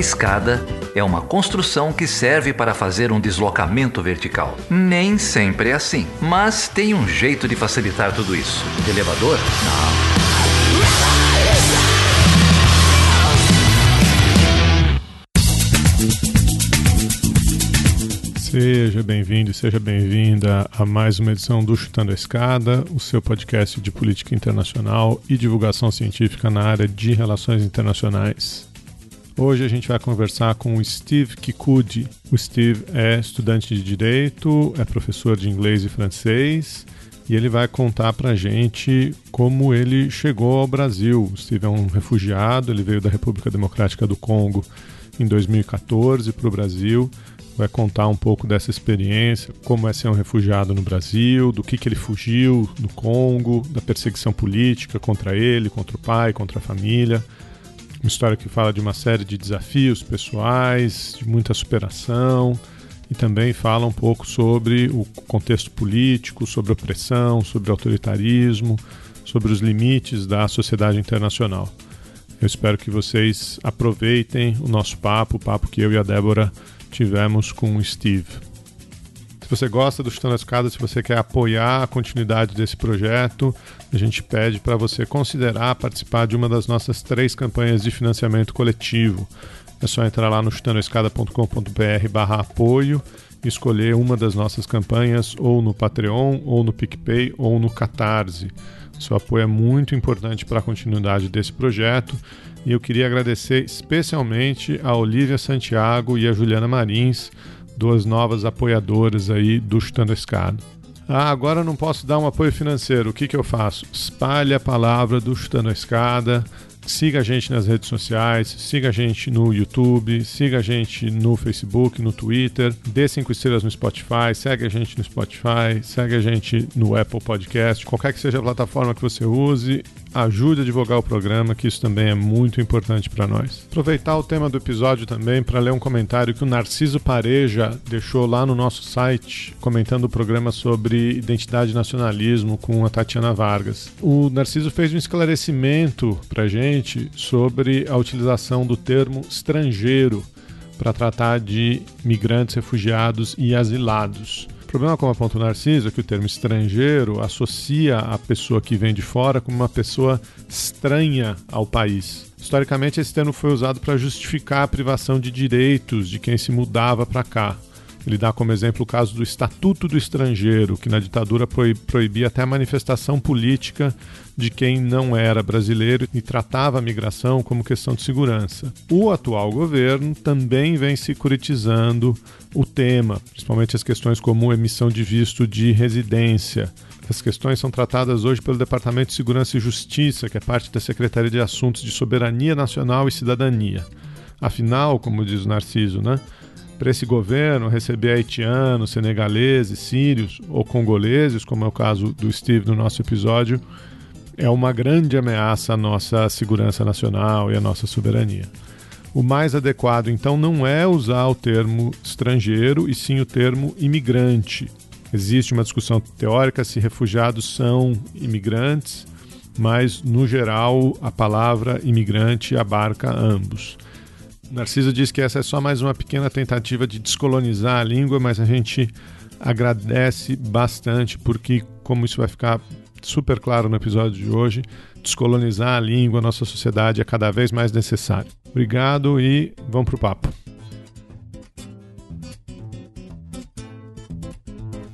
escada é uma construção que serve para fazer um deslocamento vertical. Nem sempre é assim, mas tem um jeito de facilitar tudo isso. elevador? Não. Seja bem-vindo seja bem-vinda a mais uma edição do Chutando a Escada, o seu podcast de política internacional e divulgação científica na área de relações internacionais. Hoje a gente vai conversar com o Steve Kikuchi. O Steve é estudante de direito, é professor de inglês e francês e ele vai contar pra gente como ele chegou ao Brasil. O Steve é um refugiado, ele veio da República Democrática do Congo em 2014 para o Brasil vai contar um pouco dessa experiência, como é ser um refugiado no Brasil, do que, que ele fugiu no Congo, da perseguição política contra ele, contra o pai, contra a família. Uma história que fala de uma série de desafios pessoais, de muita superação e também fala um pouco sobre o contexto político, sobre opressão, sobre autoritarismo, sobre os limites da sociedade internacional. Eu espero que vocês aproveitem o nosso papo, o papo que eu e a Débora tivemos com o Steve. Se você gosta do Chutando a Escada, se você quer apoiar a continuidade desse projeto, a gente pede para você considerar participar de uma das nossas três campanhas de financiamento coletivo. É só entrar lá no chutandoescada.com.br barra apoio escolher uma das nossas campanhas ou no Patreon, ou no PicPay, ou no Catarse. Seu apoio é muito importante para a continuidade desse projeto e eu queria agradecer especialmente a Olivia Santiago e a Juliana Marins, duas novas apoiadoras aí do Chutando a Escada. Ah, agora não posso dar um apoio financeiro. O que, que eu faço? Espalhe a palavra do Chutando a Escada Siga a gente nas redes sociais, siga a gente no YouTube, siga a gente no Facebook, no Twitter, dê cinco estrelas no Spotify, segue a gente no Spotify, segue a gente no Apple Podcast, qualquer que seja a plataforma que você use, ajude a divulgar o programa, que isso também é muito importante para nós. Aproveitar o tema do episódio também para ler um comentário que o Narciso Pareja deixou lá no nosso site, comentando o programa sobre identidade e nacionalismo com a Tatiana Vargas. O Narciso fez um esclarecimento para gente sobre a utilização do termo estrangeiro para tratar de migrantes, refugiados e asilados. Problema, como aponta o Narciso, é que o termo estrangeiro associa a pessoa que vem de fora como uma pessoa estranha ao país. Historicamente, esse termo foi usado para justificar a privação de direitos de quem se mudava para cá. Ele dá como exemplo o caso do Estatuto do Estrangeiro, que na ditadura proibia até a manifestação política de quem não era brasileiro e tratava a migração como questão de segurança. O atual governo também vem securitizando o tema, principalmente as questões como emissão de visto de residência. Essas questões são tratadas hoje pelo Departamento de Segurança e Justiça, que é parte da Secretaria de Assuntos de Soberania Nacional e Cidadania. Afinal, como diz o Narciso, né? para esse governo receber haitianos, senegaleses, sírios ou congoleses, como é o caso do Steve no nosso episódio, é uma grande ameaça à nossa segurança nacional e à nossa soberania. O mais adequado, então, não é usar o termo estrangeiro e sim o termo imigrante. Existe uma discussão teórica se refugiados são imigrantes, mas, no geral, a palavra imigrante abarca ambos. Narciso diz que essa é só mais uma pequena tentativa de descolonizar a língua, mas a gente agradece bastante porque, como isso vai ficar super claro no episódio de hoje, descolonizar a língua, a nossa sociedade é cada vez mais necessário. Obrigado e vamos pro papo.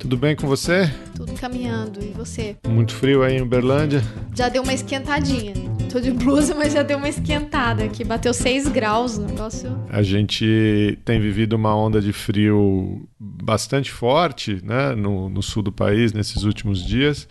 Tudo bem com você? Tudo caminhando. E você? Muito frio aí em Uberlândia? Já deu uma esquentadinha. Tô de blusa, mas já deu uma esquentada aqui. Bateu 6 graus o negócio. A gente tem vivido uma onda de frio bastante forte né, no, no sul do país nesses últimos dias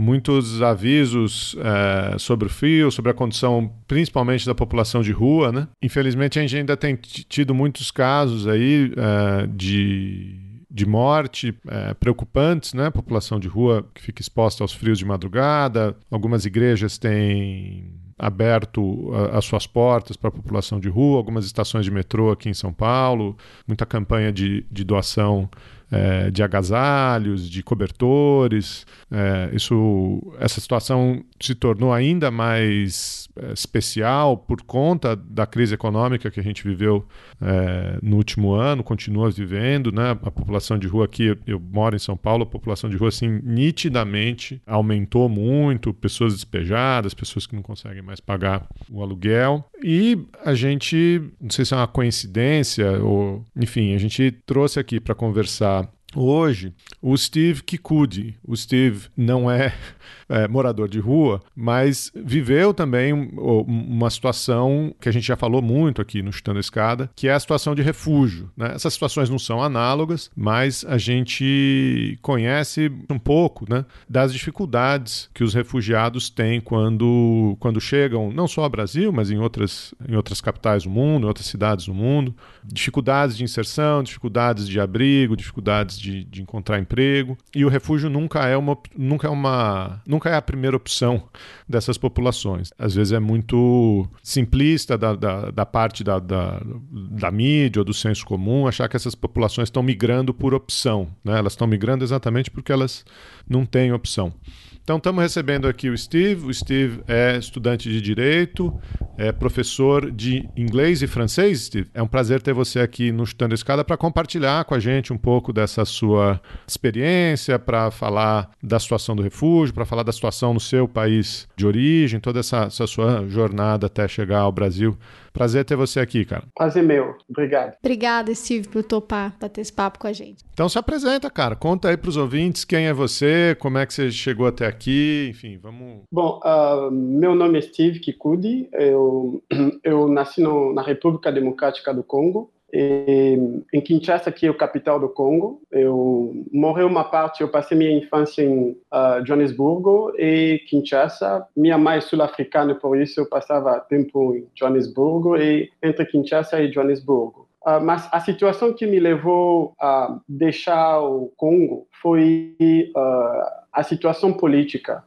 muitos avisos é, sobre o frio, sobre a condição principalmente da população de rua, né? Infelizmente a gente ainda tem tido muitos casos aí é, de de morte é, preocupantes, né? População de rua que fica exposta aos frios de madrugada. Algumas igrejas têm aberto as suas portas para a população de rua, algumas estações de metrô aqui em São Paulo, muita campanha de, de doação é, de agasalhos, de cobertores. É, isso, essa situação se tornou ainda mais é, especial por conta da crise econômica que a gente viveu é, no último ano, continua vivendo, né? A população de rua aqui, eu, eu moro em São Paulo, a população de rua assim nitidamente aumentou muito, pessoas despejadas, pessoas que não conseguem mais pagar o aluguel. E a gente, não sei se é uma coincidência ou, enfim, a gente trouxe aqui para conversar hoje o Steve Kikuchi. O Steve não é é, morador de rua, mas viveu também uma situação que a gente já falou muito aqui no Chutando a Escada, que é a situação de refúgio. Né? Essas situações não são análogas, mas a gente conhece um pouco né, das dificuldades que os refugiados têm quando, quando chegam, não só ao Brasil, mas em outras, em outras capitais do mundo, em outras cidades do mundo. Dificuldades de inserção, dificuldades de abrigo, dificuldades de, de encontrar emprego. E o refúgio nunca é uma. Nunca é uma nunca é a primeira opção dessas populações. Às vezes é muito simplista da, da, da parte da, da, da, mídia ou do senso comum achar que essas populações estão migrando por opção. Né? Elas estão migrando exatamente porque elas não têm opção. Então, estamos recebendo aqui o Steve. O Steve é estudante de Direito, é professor de inglês e francês, Steve. É um prazer ter você aqui no Chutando a Escada para compartilhar com a gente um pouco dessa sua experiência, para falar da situação do refúgio, para falar da situação no seu país de origem, toda essa, essa sua jornada até chegar ao Brasil. Prazer ter você aqui, cara. Prazer meu. Obrigado. Obrigada, Steve, por topar bater esse papo com a gente. Então se apresenta, cara. Conta aí para os ouvintes quem é você, como é que você chegou até aqui, enfim, vamos... Bom, uh, meu nome é Steve Kikudi. Eu, eu nasci no, na República Democrática do Congo. Em Kinshasa, que é o capital do Congo. Eu morei uma parte, eu passei minha infância em uh, Joanesburgo e Kinshasa. Minha mãe é sul-africana, por isso eu passava tempo em Joanesburgo e entre Kinshasa e Joanesburgo. Uh, mas a situação que me levou a deixar o Congo foi uh, a situação política.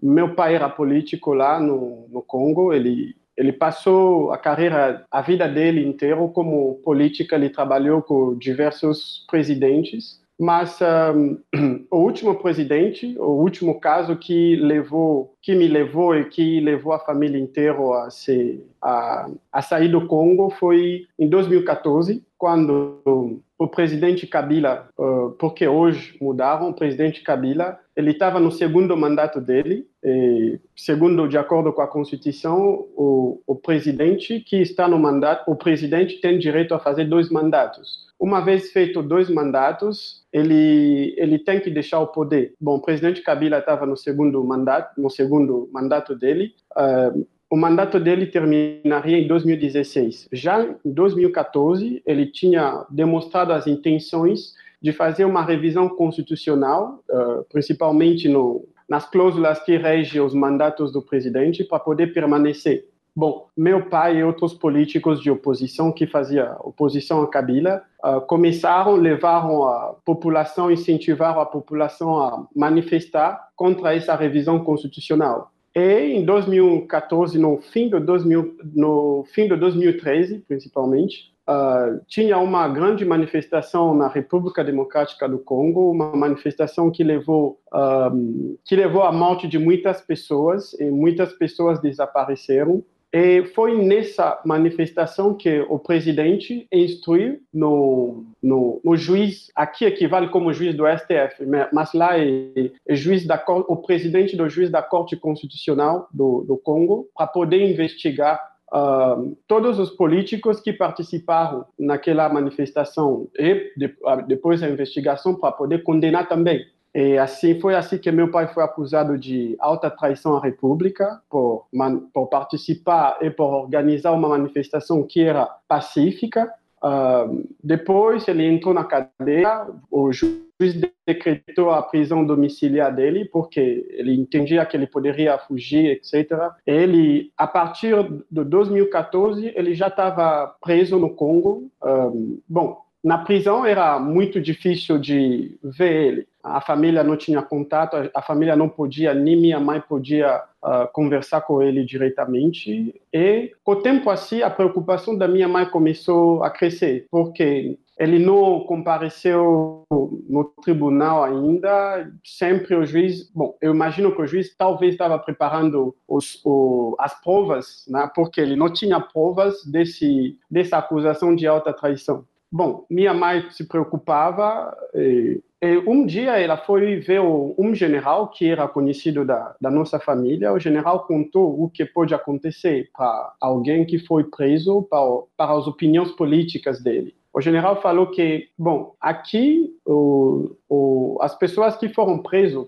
Meu pai era político lá no, no Congo, ele ele passou a carreira, a vida dele inteira como política, ele trabalhou com diversos presidentes, mas um, o último presidente, o último caso que levou, que me levou e que levou a família inteira a, se, a, a sair do Congo foi em 2014, quando o presidente Kabila, uh, porque hoje mudaram, o presidente Kabila, ele estava no segundo mandato dele, e, segundo de acordo com a Constituição, o, o presidente que está no mandato, o presidente tem direito a fazer dois mandatos. Uma vez feito dois mandatos, ele ele tem que deixar o poder. Bom, o presidente Kabila estava no segundo mandato, no segundo mandato dele. Uh, o mandato dele terminaria em 2016. Já em 2014, ele tinha demonstrado as intenções de fazer uma revisão constitucional, uh, principalmente no, nas cláusulas que regem os mandatos do presidente, para poder permanecer. Bom, meu pai e outros políticos de oposição que faziam oposição a Kabila uh, começaram, levaram a população, incentivaram a população a manifestar contra essa revisão constitucional. E em 2014, no fim de, 2000, no fim de 2013, principalmente, uh, tinha uma grande manifestação na República Democrática do Congo, uma manifestação que levou uh, que levou à morte de muitas pessoas e muitas pessoas desapareceram. E foi nessa manifestação que o presidente instruiu no, no, no juiz, aqui equivale como juiz do STF, mas lá é, é juiz da o presidente do juiz da Corte Constitucional do, do Congo, para poder investigar uh, todos os políticos que participaram naquela manifestação e de, depois da investigação para poder condenar também. E assim foi assim que meu pai foi acusado de alta traição à República por, por participar e por organizar uma manifestação que era pacífica. Uh, depois ele entrou na cadeia, o juiz decretou a prisão domiciliar dele porque ele entendia que ele poderia fugir, etc. Ele, a partir de 2014, ele já estava preso no Congo. Uh, bom, na prisão era muito difícil de ver ele a família não tinha contato, a família não podia, nem minha mãe podia uh, conversar com ele diretamente. E com o tempo assim, a preocupação da minha mãe começou a crescer, porque ele não compareceu no tribunal ainda. Sempre o juiz, bom, eu imagino que o juiz talvez estava preparando os, o, as provas, né, porque ele não tinha provas desse, dessa acusação de alta traição. Bom, minha mãe se preocupava. E, um dia ela foi ver um general que era conhecido da, da nossa família. O general contou o que pode acontecer para alguém que foi preso para, para as opiniões políticas dele. O general falou que, bom, aqui o, o, as pessoas que foram presas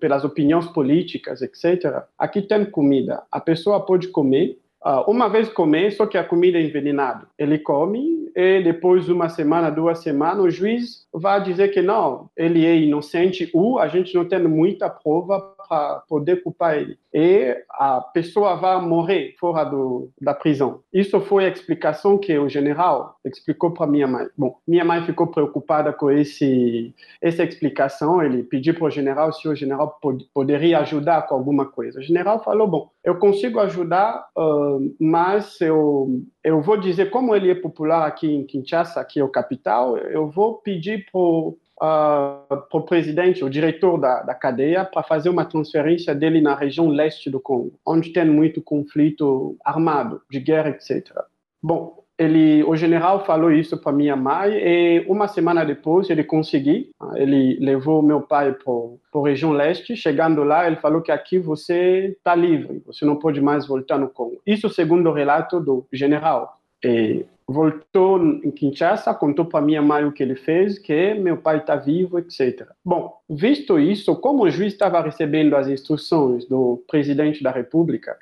pelas opiniões políticas, etc., aqui tem comida. A pessoa pode comer, uma vez comer, só que a comida é envenenada. Ele come e depois de uma semana, duas semanas, o juiz vai dizer que não, ele é inocente ou a gente não tem muita prova para poder culpar ele. E a pessoa vai morrer fora do, da prisão. Isso foi a explicação que o general explicou para minha mãe. Bom, minha mãe ficou preocupada com esse, essa explicação. Ele pediu para o general se o general pod, poderia ajudar com alguma coisa. O general falou: Bom, eu consigo ajudar, uh, mas eu, eu vou dizer, como ele é popular aqui em Kinshasa, que é o capital, eu vou pedir para uh, para o presidente, o diretor da, da cadeia, para fazer uma transferência dele na região leste do Congo, onde tem muito conflito armado, de guerra, etc. Bom, ele, o general falou isso para minha mãe e uma semana depois ele conseguiu. Ele levou meu pai para a região leste. Chegando lá, ele falou que aqui você está livre, você não pode mais voltar no Congo. Isso segundo o relato do general. E voltou em Kinshasa, contou para minha mãe o que ele fez, que meu pai está vivo, etc. Bom, visto isso, como o juiz estava recebendo as instruções do presidente da República,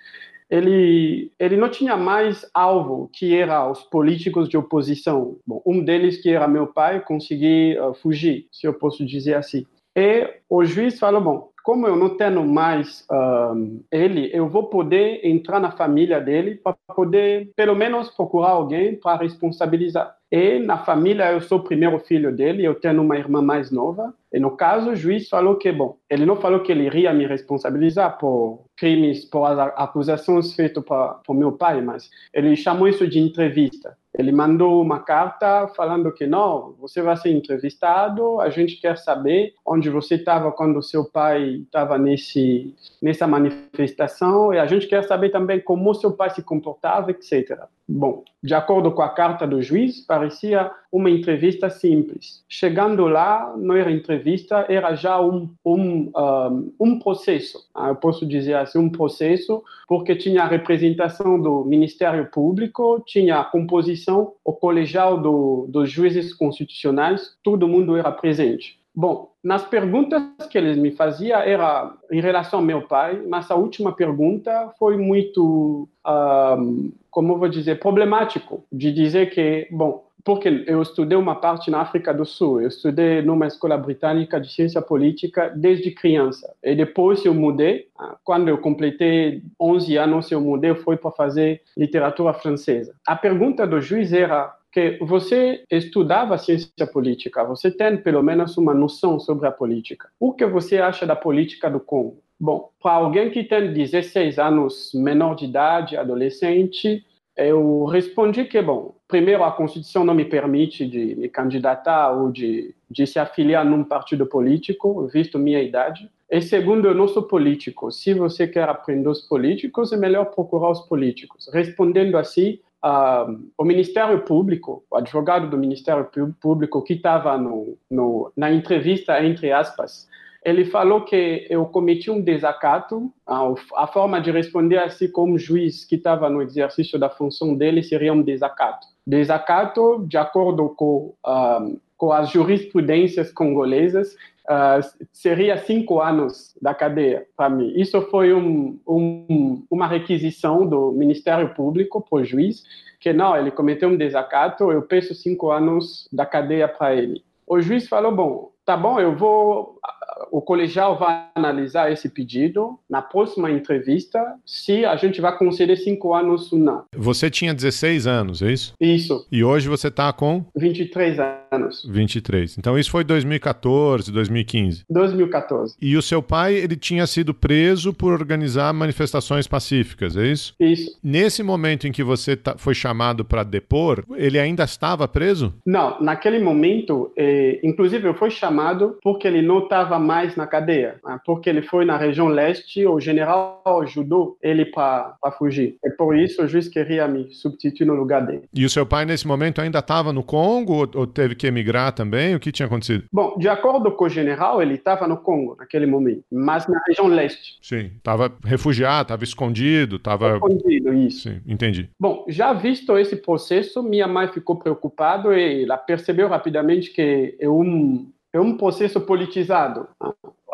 ele, ele não tinha mais alvo, que era os políticos de oposição. Bom, um deles, que era meu pai, conseguiu uh, fugir, se eu posso dizer assim. E o juiz falou, bom, como eu não tenho mais um, ele, eu vou poder entrar na família dele para poder, pelo menos, procurar alguém para responsabilizar. E na família eu sou o primeiro filho dele, eu tenho uma irmã mais nova. E no caso, o juiz falou que, bom, ele não falou que ele iria me responsabilizar por crimes, por as acusações feitas por meu pai, mas ele chamou isso de entrevista. Ele mandou uma carta falando que não, você vai ser entrevistado, a gente quer saber onde você estava quando seu pai estava nesse nessa manifestação e a gente quer saber também como seu pai se comportava, etc. Bom, de acordo com a carta do juiz, parecia uma entrevista simples. Chegando lá, não era entrevista, era já um, um, um, um processo. Ah, eu posso dizer assim, um processo, porque tinha a representação do Ministério Público, tinha a composição, o colegial do, dos juízes constitucionais, todo mundo era presente. Bom, nas perguntas que eles me faziam era em relação ao meu pai, mas a última pergunta foi muito, um, como vou dizer, problemático de dizer que, bom, porque eu estudei uma parte na África do Sul, eu estudei numa escola britânica de ciência política desde criança. E depois eu mudei, ah, quando eu completei 11 anos, eu mudei, foi para fazer literatura francesa. A pergunta do juiz era que você estudava ciência política, você tem pelo menos uma noção sobre a política. O que você acha da política do Congo? Bom, para alguém que tem 16 anos, menor de idade, adolescente, eu respondi que, bom, primeiro, a Constituição não me permite de me candidatar ou de, de se afiliar num partido político, visto minha idade. E segundo, eu não sou político. Se você quer aprender os políticos, é melhor procurar os políticos. Respondendo assim, uh, o Ministério Público, o advogado do Ministério Público que estava na entrevista, entre aspas, ele falou que eu cometi um desacato, a, forma de responder assim como juiz que estava no exercício da função dele seria um desacato. Desacato, de acordo com, com as jurisprudências congolesas, uh, seria cinco anos da cadeia para mim. Isso foi um, um, uma requisição do Ministério Público para o juiz, que não, ele cometeu um desacato, eu peço cinco anos da cadeia para ele. O juiz falou, bom, tá bom, eu vou... o colegial vai analisar esse pedido na próxima entrevista, se a gente vai conceder cinco anos ou não. Você tinha 16 anos, é isso? Isso. E hoje você está com? 23 anos. 23. Então isso foi 2014, 2015? 2014. E o seu pai, ele tinha sido preso por organizar manifestações pacíficas, é isso? Isso. Nesse momento em que você foi chamado para depor, ele ainda estava preso? Não, naquele momento, eh, inclusive eu fui chamado porque ele não estava mais na cadeia, né? porque ele foi na região leste, o general ajudou ele para fugir. E por isso o juiz queria me substituir no lugar dele. E o seu pai nesse momento ainda estava no Congo ou, ou teve que emigrar também? O que tinha acontecido? Bom, de acordo com o general, ele estava no Congo naquele momento, mas na região leste. Sim, estava refugiado, estava escondido, estava... Escondido, isso. Sim, entendi. Bom, já visto esse processo, minha mãe ficou preocupada e ela percebeu rapidamente que é um, é um processo politizado.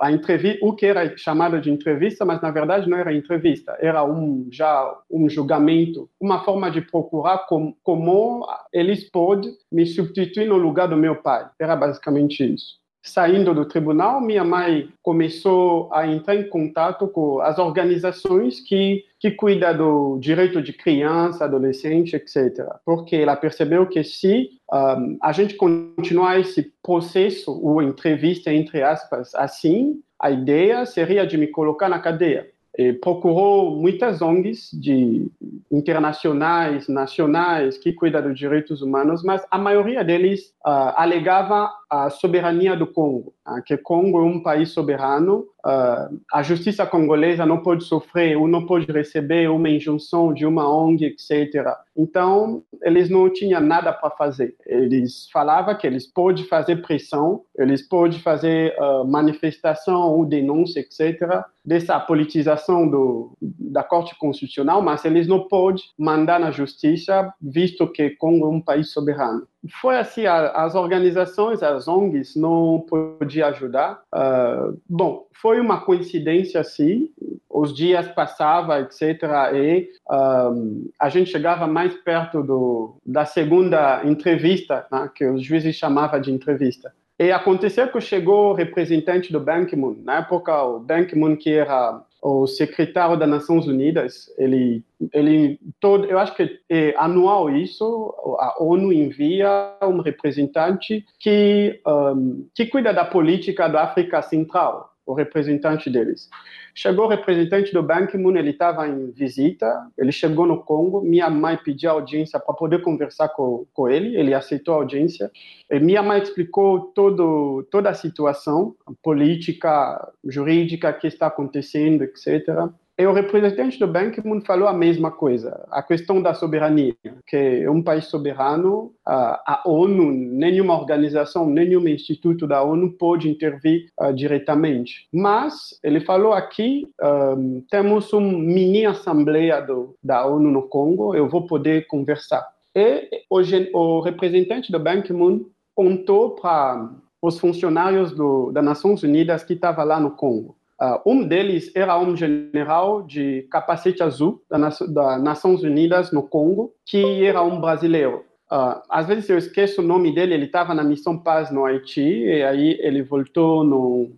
A entrevista, o que era chamado de entrevista, mas na verdade não era entrevista, era um já um julgamento, uma forma de procurar com, como eles podem me substituir no lugar do meu pai. Era basicamente isso saindo do tribunal, minha mãe começou a entrar em contato com as organizações que que cuida do direito de criança, adolescente, etc. Porque ela percebeu que se um, a gente continuar esse processo, ou entrevista, entre aspas, assim, a ideia seria de me colocar na cadeia. E procurou muitas ONGs de internacionais, nacionais, que cuidam dos direitos humanos, mas a maioria deles uh, alegava a soberania do Congo, que Congo é um país soberano, uh, a justiça congolesa não pode sofrer ou não pode receber uma injunção de uma ONG, etc. Então, eles não tinham nada para fazer. Eles falavam que eles podem fazer pressão, eles podem fazer uh, manifestação ou denúncia, etc., dessa politização do, da Corte Constitucional, mas eles não podem mandar na justiça, visto que Congo é um país soberano foi assim, as organizações, as ONGs não podiam ajudar. Uh, bom, foi uma coincidência assim, os dias passavam, etc. E um, a gente chegava mais perto do, da segunda entrevista, né, que os juízes chamavam de entrevista. E aconteceu que chegou o representante do Ban Ki-moon, na época o Ban Ki-moon que era o secretário das Nações Unidas, ele, ele todo, eu acho que é anual isso, a ONU envia um representante que um, que cuida da política da África Central, o representante deles. Chegou o representante do Ban Ki-moon, ele estava em visita, ele chegou no Congo, minha mãe pediu audiência para poder conversar com, com ele, ele aceitou a audiência, e minha mãe explicou todo, toda a situação política, jurídica que está acontecendo, etc. E o representante do Ban Ki-moon falou a mesma coisa, a questão da soberania, que é um país soberano, a, ONU, nenhuma organização, nenhum instituto da ONU pode intervir uh, diretamente. Mas ele falou aqui, um, temos uma mini assembleia da ONU no Congo, eu vou poder conversar. E o, o representante do Ban Ki-moon contou para os funcionários das Nações Unidas que estavam lá no Congo. Uh, um deles era um general de capacete azul das da Nações Unidas no Congo, que era um brasileiro. Uh, às vezes eu esqueço o nome dele, ele estava na Missão Paz no Haiti, e aí ele voltou no...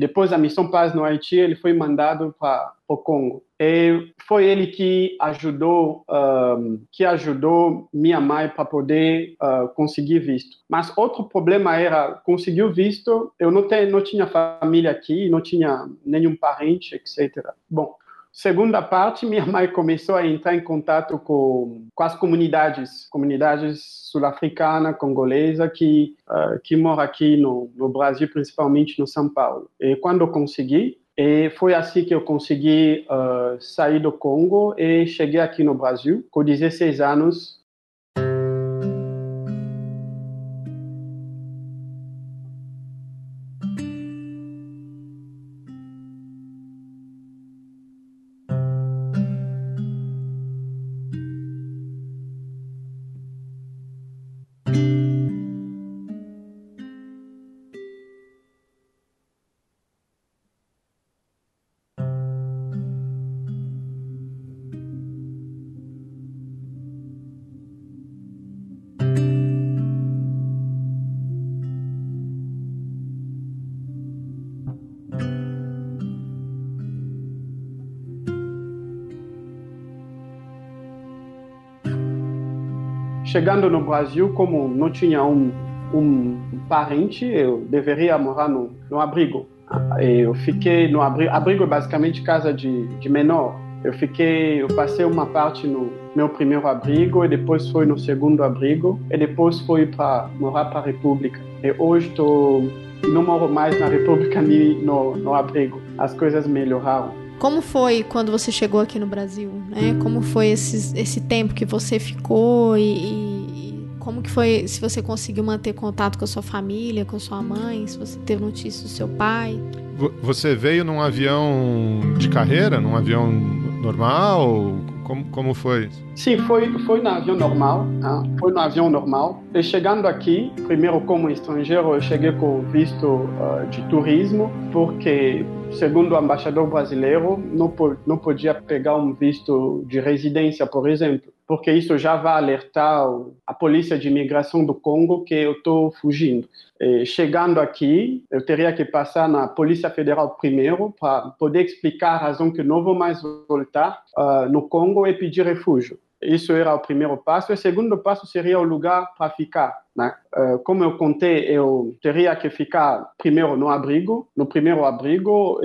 depois da Missão Paz no Haiti, ele foi mandado para o Congo. E foi ele que ajudou, uh, que ajudou minha mãe para poder uh, conseguir visto. Mas outro problema era conseguir visto, eu não, te, não tinha família aqui, não tinha nenhum parente, etc. Bom, Segunda parte, minha mãe começou a entrar em contato com, com as comunidades, comunidades sul-africana, congolesa, que, uh, que moram aqui no, no Brasil, principalmente no São Paulo. E quando consegui, e foi assim que eu consegui uh, sair do Congo e cheguei aqui no Brasil. Com 16 anos, chegando no Brasil, como não tinha um, um parente, eu deveria morar no, no abrigo. Eu fiquei no abrigo, abrigo é basicamente casa de, de menor. Eu fiquei, eu passei uma parte no meu primeiro abrigo e depois foi no segundo abrigo e depois fui para morar para a República. E hoje estou não moro mais na República nem no, no abrigo. As coisas melhoraram. Como foi quando você chegou aqui no Brasil? Né? Como foi esse, esse tempo que você ficou e, e, como que foi se você conseguiu manter contato com a sua família, com a sua mãe, se você teve notícia do seu pai? Você veio num avião de carreira, num avião normal? Como, como foi? Sim, foi, foi no avião normal. Hein? Foi no avião normal. E chegando aqui, primeiro como estrangeiro, eu cheguei com visto uh, de turismo, porque, segundo o embaixador brasileiro, não, não podia pegar um visto de residência, por exemplo porque isso já vai alertar a polícia de imigração do Congo que eu estou fugindo. E chegando aqui, eu teria que passar na Polícia Federal primeiro para poder explicar a razão que não vou mais voltar uh, no Congo e pedir refúgio. Isso era o primeiro passo. O segundo passo seria o lugar para ficar. Né? Uh, como eu contei, eu teria que ficar primeiro no abrigo, no primeiro abrigo.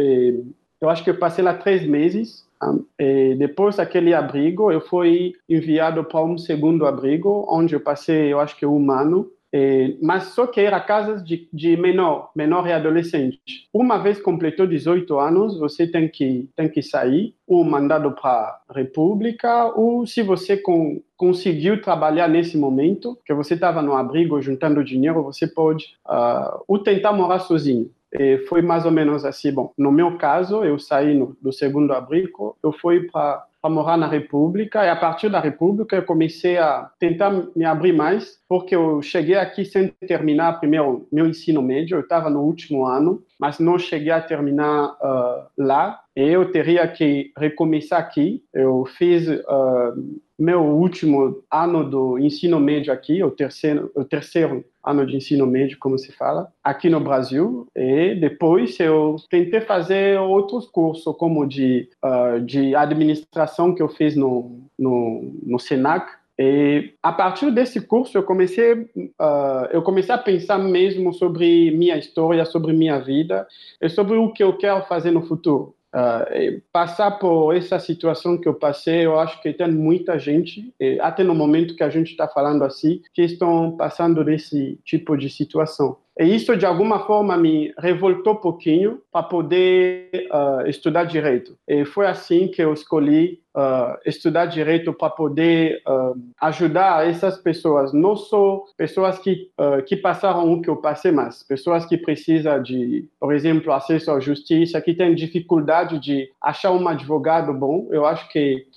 Eu acho que eu passei lá três meses e depois daquele abrigo, eu fui enviado para um segundo abrigo, onde eu passei, eu acho que um ano, mas só que era casas de, de menor, menor e adolescente. Uma vez completou 18 anos, você tem que tem que sair, ou mandado para a República, ou se você com, conseguiu trabalhar nesse momento, que você estava no abrigo juntando dinheiro, você pode uh, ou tentar morar sozinho. E foi mais ou menos assim. Bom, no meu caso, eu saí no, do segundo abrigo, eu fui para morar na República e a partir da República eu comecei a tentar me abrir mais, porque eu cheguei aqui sem terminar primeiro meu ensino médio, eu estava no último ano, mas não cheguei a terminar uh, lá. E eu teria que recomeçar aqui. Eu fiz uh, meu último ano do ensino médio aqui, o terceiro, o terceiro ano de ensino médio, como se fala, aqui no Brasil. E depois eu tentei fazer outros cursos, como de, uh, de administração que eu fiz no, no, no Senac. E a partir desse curso eu comecei uh, eu comecei a pensar mesmo sobre minha história, sobre minha vida e sobre o que eu quero fazer no futuro. Uh, passar por essa situação que eu passei, eu acho que tem muita gente, até no momento que a gente está falando assim, que estão passando desse tipo de situação. E isso, de alguma forma, me revoltou um pouquinho para poder uh, estudar direito. E foi assim que eu escolhi uh, estudar direito para poder uh, ajudar essas pessoas, não só pessoas que, que passaram o que eu passei, mas pessoas que precisam de, por exemplo, acesso à justiça, que têm dificuldade de achar um advogado bom. Eu acho que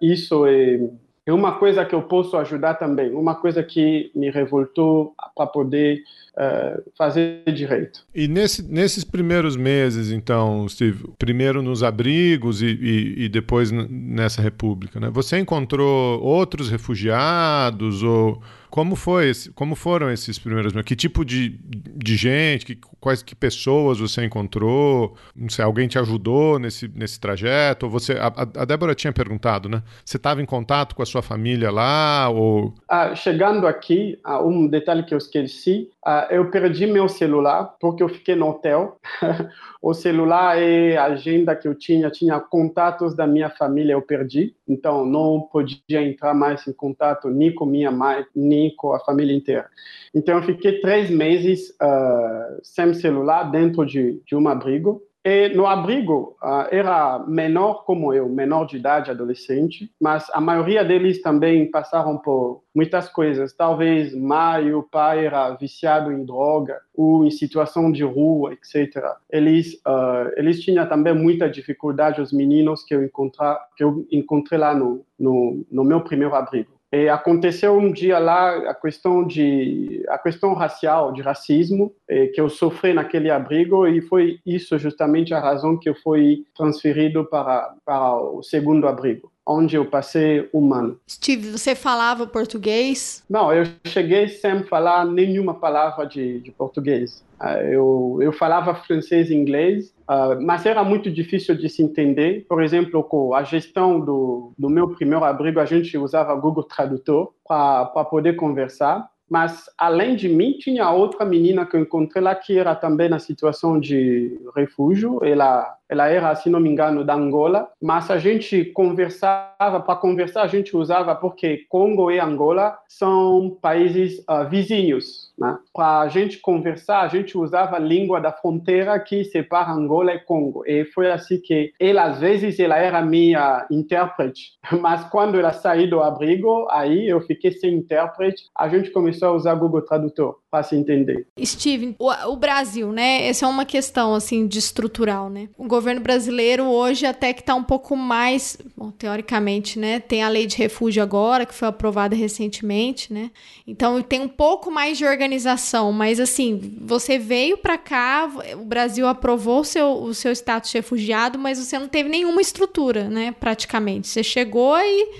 isso é é uma coisa que eu posso ajudar também, uma coisa que me revoltou para poder uh, fazer direito. E nesse, nesses primeiros meses, então, Steve, primeiro nos abrigos e, e, e depois nessa república, né? Você encontrou outros refugiados ou como foi esse, como foram esses primeiros meses? Que tipo de, de gente, que, quais que pessoas você encontrou? Não sei, alguém te ajudou nesse, nesse trajeto? Ou você, a, a Débora tinha perguntado, né? Você estava em contato com a sua família lá? Ou... Ah, chegando aqui, ah, um detalhe que eu esqueci, ah, eu perdi meu celular porque eu fiquei no hotel. o celular e a agenda que eu tinha, tinha contatos da minha família, eu perdi. Então, não podia entrar mais em contato nem com minha mãe, nem com a família inteira. Então, eu fiquei três meses uh, sem celular dentro de, de um abrigo. E no abrigo uh, era menor como eu, menor de idade, adolescente, mas a maioria deles também passaram por muitas coisas. Talvez mãe ou pai era viciado em droga ou em situação de rua, etc. Eles uh, eles tinham também muita dificuldade os meninos que eu encontrei que eu encontrei lá no no, no meu primeiro abrigo. Aconteceu um dia lá a questão de a questão racial, de racismo, que eu sofri naquele abrigo e foi isso justamente a razão que eu fui transferido para para o segundo abrigo. Onde eu passei um ano. Steve, você falava português? Não, eu cheguei sem falar nenhuma palavra de, de português. Uh, eu, eu falava francês e inglês, uh, mas era muito difícil de se entender. Por exemplo, com a gestão do, do meu primeiro abrigo, a gente usava Google Tradutor para poder conversar. Mas, além de mim, tinha outra menina que eu encontrei lá que era também na situação de refúgio. Ela ela era, se não me engano, da Angola, mas a gente conversava, para conversar a gente usava, porque Congo e Angola são países uh, vizinhos, né? Para a gente conversar, a gente usava a língua da fronteira que separa Angola e Congo, e foi assim que ela, às vezes, ela era minha intérprete, mas quando ela saiu do abrigo, aí eu fiquei sem intérprete, a gente começou a usar Google Tradutor para se entender. Steve, o, o Brasil, né? Essa é uma questão, assim, de estrutural, né? O governo brasileiro hoje até que está um pouco mais, bom, teoricamente, né? Tem a lei de refúgio agora, que foi aprovada recentemente, né? Então tem um pouco mais de organização, mas assim, você veio para cá, o Brasil aprovou o seu, o seu status de refugiado, mas você não teve nenhuma estrutura, né? Praticamente. Você chegou e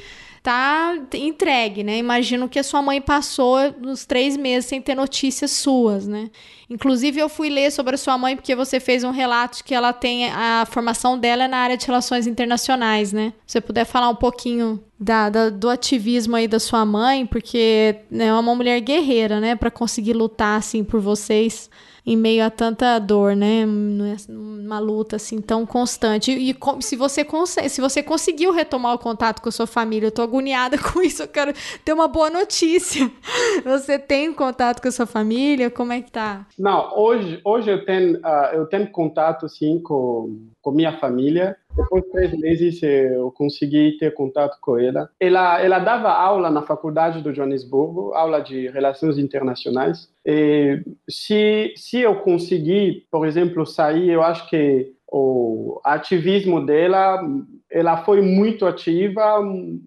tá entregue, né? Imagino que a sua mãe passou nos três meses sem ter notícias suas, né? Inclusive, eu fui ler sobre a sua mãe porque você fez um relato que ela tem a formação dela é na área de relações internacionais, né? Se você puder falar um pouquinho da, da, do ativismo aí da sua mãe, porque né, é uma mulher guerreira, né? Para conseguir lutar assim por vocês em meio a tanta dor, né? Uma luta assim tão constante. E, e se você se você conseguiu retomar o contato com a sua família, eu tô agoniada com isso, eu quero ter uma boa notícia. Você tem contato com a sua família? Como é que tá? Não, hoje, hoje eu tenho uh, eu tenho contato sim com com minha família. Depois de três meses eu consegui ter contato com ela. Ela, ela dava aula na faculdade do Joanesburgo, aula de relações internacionais. E se, se eu conseguir, por exemplo, sair, eu acho que o ativismo dela, ela foi muito ativa,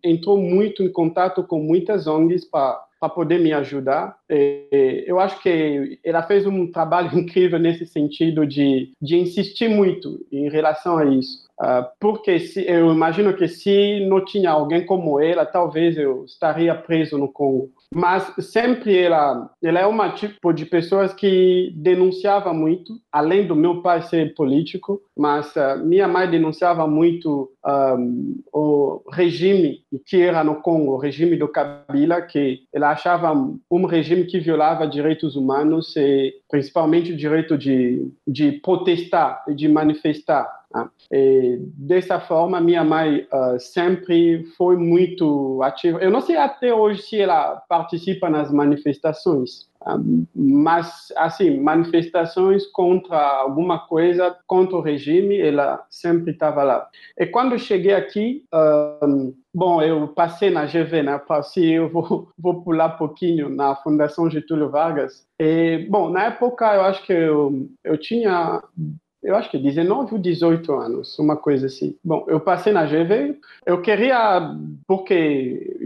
entrou muito em contato com muitas ONGs para para poder me ajudar. E, eu acho que ela fez um trabalho incrível nesse sentido de, de insistir muito em relação a isso. Uh, porque se, eu imagino que se não tinha alguém como ela, talvez eu estaria preso no Congo. Mas sempre ela, ela é uma tipo de pessoas que denunciava muito, além do meu pai ser político, mas uh, minha mãe denunciava muito um, o regime que era no Congo, o regime do Kabila, que ela achava um regime que violava direitos humanos e principalmente o direito de, de protestar e de manifestar. Né? E, dessa forma, minha mãe uh, sempre foi muito ativa. Eu não sei até hoje se ela participa nas manifestações, uh, mas, assim, manifestações contra alguma coisa, contra o regime, ela sempre estava lá. E quando cheguei aqui, uh, Bom, eu passei na GV, né? Passei, eu vou, vou pular um pouquinho na Fundação Getúlio Vargas. E, bom, na época eu acho que eu, eu tinha eu acho que 19 ou 18 anos, uma coisa assim. Bom, eu passei na GV, eu queria, porque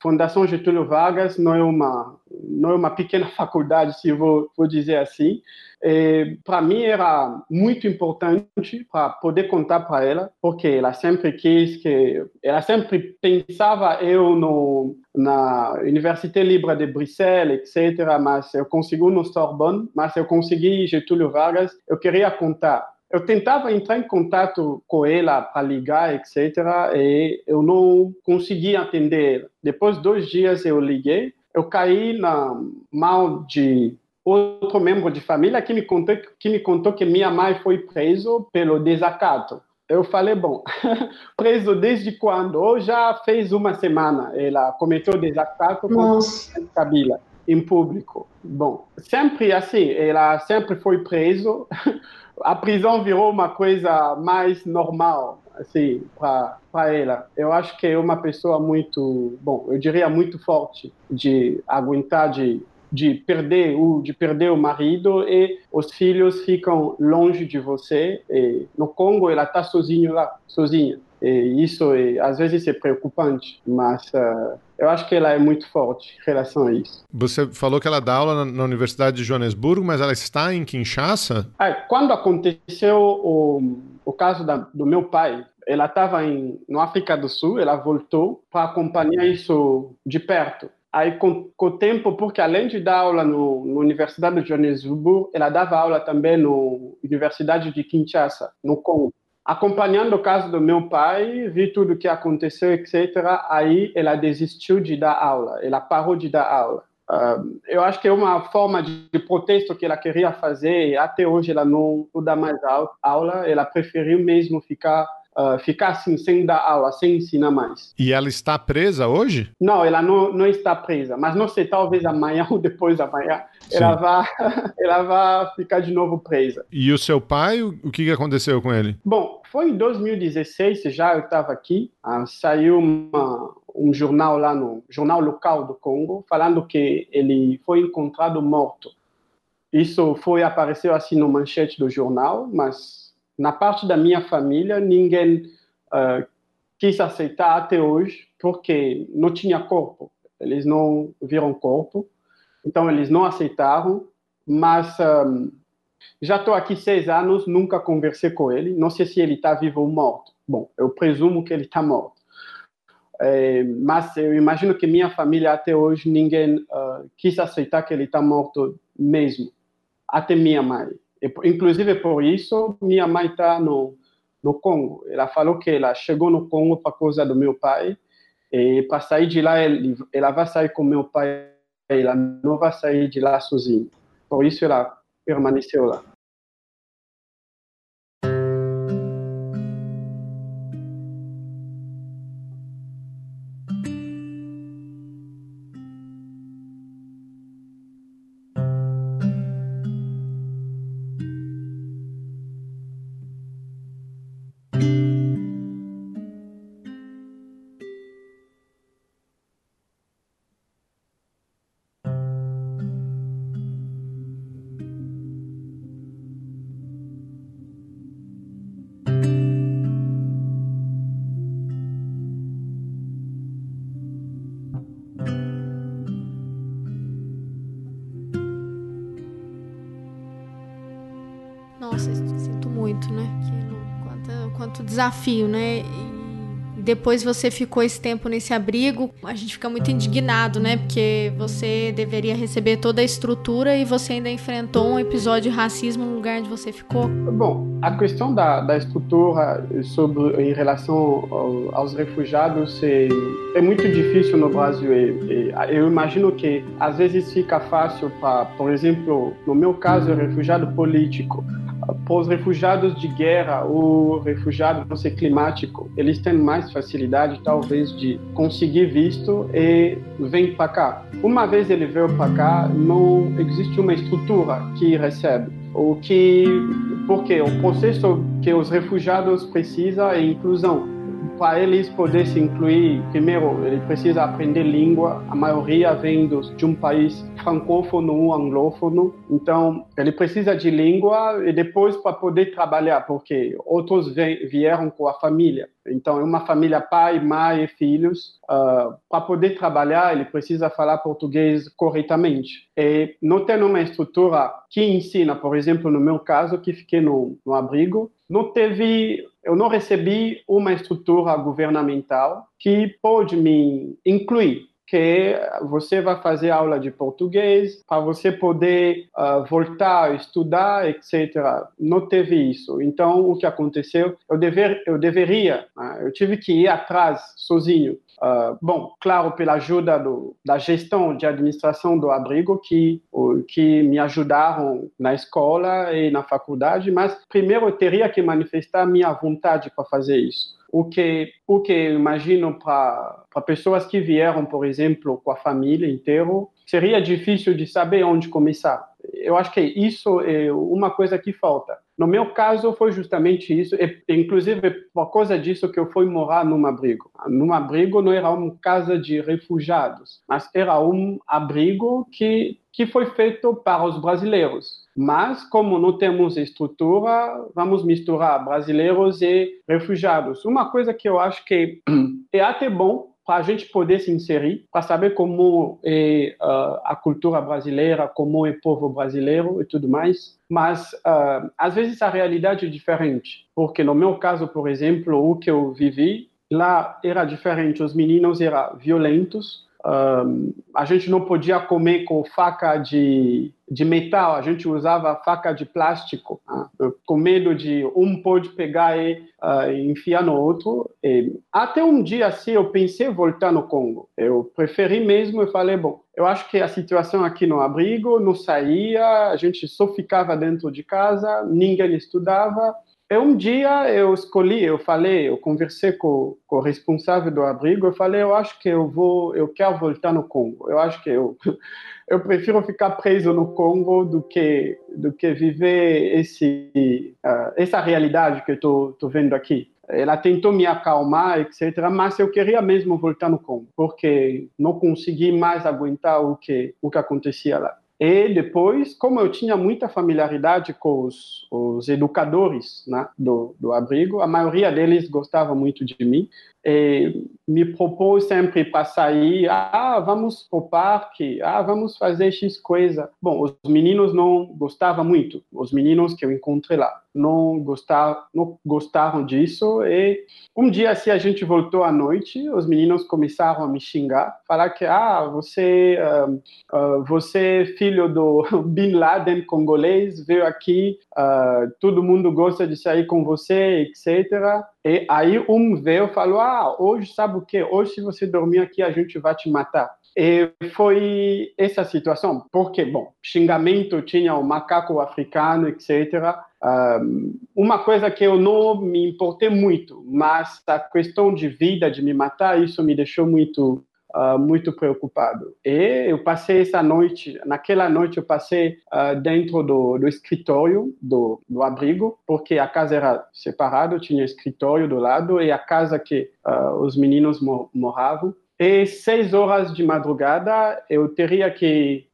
Fundação Getúlio Vargas não é uma, não é uma pequena faculdade, se vou, vou dizer assim, para mim era muito importante para poder contar para ela, porque ela sempre quis que, ela sempre pensava eu no na Université Libre de Bruxelas, etc. Mas eu consegui no Sorbonne, mas eu consegui Getúlio Vargas. Eu queria contar. Eu tentava entrar em contato com ela para ligar, etc. E eu não conseguia atender Depois de dois dias eu liguei. Eu caí na mão de outro membro de família que me contou que me contou que minha mãe foi preso pelo desacato. Eu falei, bom, preso desde quando? Ou já fez uma semana. Ela cometeu desacato com Kabila em público. Bom, sempre assim, ela sempre foi preso. A prisão virou uma coisa mais normal, assim, para ela. Eu acho que é uma pessoa muito, bom, eu diria muito forte de aguentar de de perder o de perder o marido e os filhos ficam longe de você. E no Congo ela está sozinha lá, sozinha. E isso é, às vezes é preocupante, mas uh, eu acho que ela é muito forte em relação a isso. Você falou que ela dá aula na, na Universidade de Joanesburgo, mas ela está em Kinshasa? É, quando aconteceu o, o caso da, do meu pai, ela estava no África do Sul, ela voltou para acompanhar isso de perto. Aí, com, com, o tempo, porque além de dar aula no, na Universidade de Johannesburg, ela dava aula também na Universidade de Kinshasa, no Congo. Acompanhando o caso do meu pai, vi tudo o que aconteceu, etc. Aí ela desistiu de dar aula, ela parou de dar aula. Uh, eu acho que é uma forma de, de, protesto que ela queria fazer e até hoje ela não, não dá mais aula, ela preferiu mesmo ficar uh, ficar assim, sem dar aula, sem ensinar mais. E ela está presa hoje? Não, ela não, não está presa, mas não sei, talvez amanhã ou depois da manhã ela vai, ela vai ficar de novo presa. E o seu pai, o que aconteceu com ele? Bom, foi em 2016, já eu estava aqui, uh, saiu uma, um jornal lá no jornal local do Congo, falando que ele foi encontrado morto. Isso foi apareceu assim no manchete do jornal, mas na parte da minha família, ninguém uh, quis aceitar até hoje, porque não tinha corpo. Eles não viram corpo, então eles não aceitaram. Mas um, já estou aqui seis anos, nunca conversei com ele. Não sei se ele está vivo ou morto. Bom, eu presumo que ele está morto. É, mas eu imagino que minha família até hoje ninguém uh, quis aceitar que ele está morto mesmo, até minha mãe. Inclusive por isso, minha mãe está no, no Congo. Ela falou que ela chegou no Congo por causa do meu pai. E para sair de lá, ela vai sair com meu pai. Ela não vai sair de lá sozinha. Por isso ela permaneceu lá. Desafio, né? E depois você ficou esse tempo nesse abrigo, a gente fica muito indignado, né? Porque você deveria receber toda a estrutura e você ainda enfrentou um episódio de racismo no lugar onde você ficou. Bom, a questão da, da estrutura sobre, em relação ao, aos refugiados é, é, muito difícil no Brasil. E, e, eu imagino que às vezes fica fácil por exemplo, no meu caso, refugiado político os refugiados de guerra ou refugiados sei, climático, eles têm mais facilidade, talvez, de conseguir visto e vem para cá. Uma vez ele veio para cá, não existe uma estrutura que recebe. O que, porque o processo que os refugiados precisam é inclusão para eles poder se incluir, primeiro, ele precisa aprender língua. A maioria vem dos, de um país francófono ou anglófono. Então, ele precisa de língua e depois para poder trabalhar, porque outros vieram com a família. Então, é uma família pai, mãe e filhos. Uh, para poder trabalhar, ele precisa falar português corretamente. E não tem uma estrutura que ensina, por exemplo, no meu caso, que fiquei no, no abrigo, não teve, eu não recebi uma estrutura governamental que pode me incluir que você vai fazer aula de português para você poder uh, voltar a estudar, etc. Não teve isso. Então, o que aconteceu? Eu, dever, eu deveria, uh, eu tive que ir atrás sozinho. Uh, bom, claro, pela ajuda do, da gestão de administração do abrigo, que, que me ajudaram na escola e na faculdade, mas primeiro eu teria que manifestar minha vontade para fazer isso o que o que eu imagino para pessoas que vieram, por exemplo, com a família inteira, seria difícil de saber onde começar. Eu acho que isso é uma coisa que falta. No meu caso, foi justamente isso, e, inclusive por causa disso que eu fui morar num abrigo. Num abrigo não era uma casa de refugiados, mas era um abrigo que, que foi feito para os brasileiros. Mas, como não temos estrutura, vamos misturar brasileiros e refugiados. Uma coisa que eu acho que é até bom para a gente poder se inserir, para saber como é uh, a cultura brasileira, como é o povo brasileiro e tudo mais. Mas uh, às vezes a realidade é diferente, porque no meu caso, por exemplo, o que eu vivi lá era diferente. Os meninos eram violentos, um, a gente não podia comer com faca de, de metal, a gente usava faca de plástico, né? com medo de um pode pegar e uh, enfiar no outro. E até um dia assim eu pensei voltar no Congo. Eu preferi mesmo, eu falei, bom, eu acho que a situação aqui no abrigo não saía, a gente só ficava dentro de casa, ninguém estudava, e um dia eu escolhi, eu falei, eu conversei com, com, o responsável do abrigo, eu falei, eu acho que eu vou, eu quero voltar no Congo. Eu acho que eu, eu prefiro ficar preso no Congo do que do que viver esse uh, essa realidade que eu tô, tô vendo aqui. Ela tentou me acalmar, etc. Mas eu queria mesmo voltar no Congo, porque não consegui mais aguentar o que o que acontecia lá. E depois, como eu tinha muita familiaridade com os, os educadores né, do, do abrigo, a maioria deles gostava muito de mim me propôs sempre para sair, ah, vamos para o parque, ah, vamos fazer X coisa. Bom, os meninos não gostavam muito, os meninos que eu encontrei lá não gostaram, não gostaram disso e um dia assim a gente voltou à noite, os meninos começaram a me xingar, falar que ah, você uh, uh, você é filho do Bin Laden congolês, veio aqui, uh, todo mundo gosta de sair com você, etc. E aí um veio e falou, ah, hoje sabe o que? Hoje se você dormir aqui a gente vai te matar. E foi essa situação, porque, bom, xingamento tinha o macaco africano, etc. Um, uma coisa que eu não me importei muito, mas a questão de vida, de me matar, isso me deixou muito Uh, muito preocupado. E eu passei essa noite, naquela noite eu passei uh, dentro do, do escritório do, do, abrigo, porque a casa era separada, tinha escritório do lado e a casa que uh, os meninos moravam e seis horas de madrugada eu teria que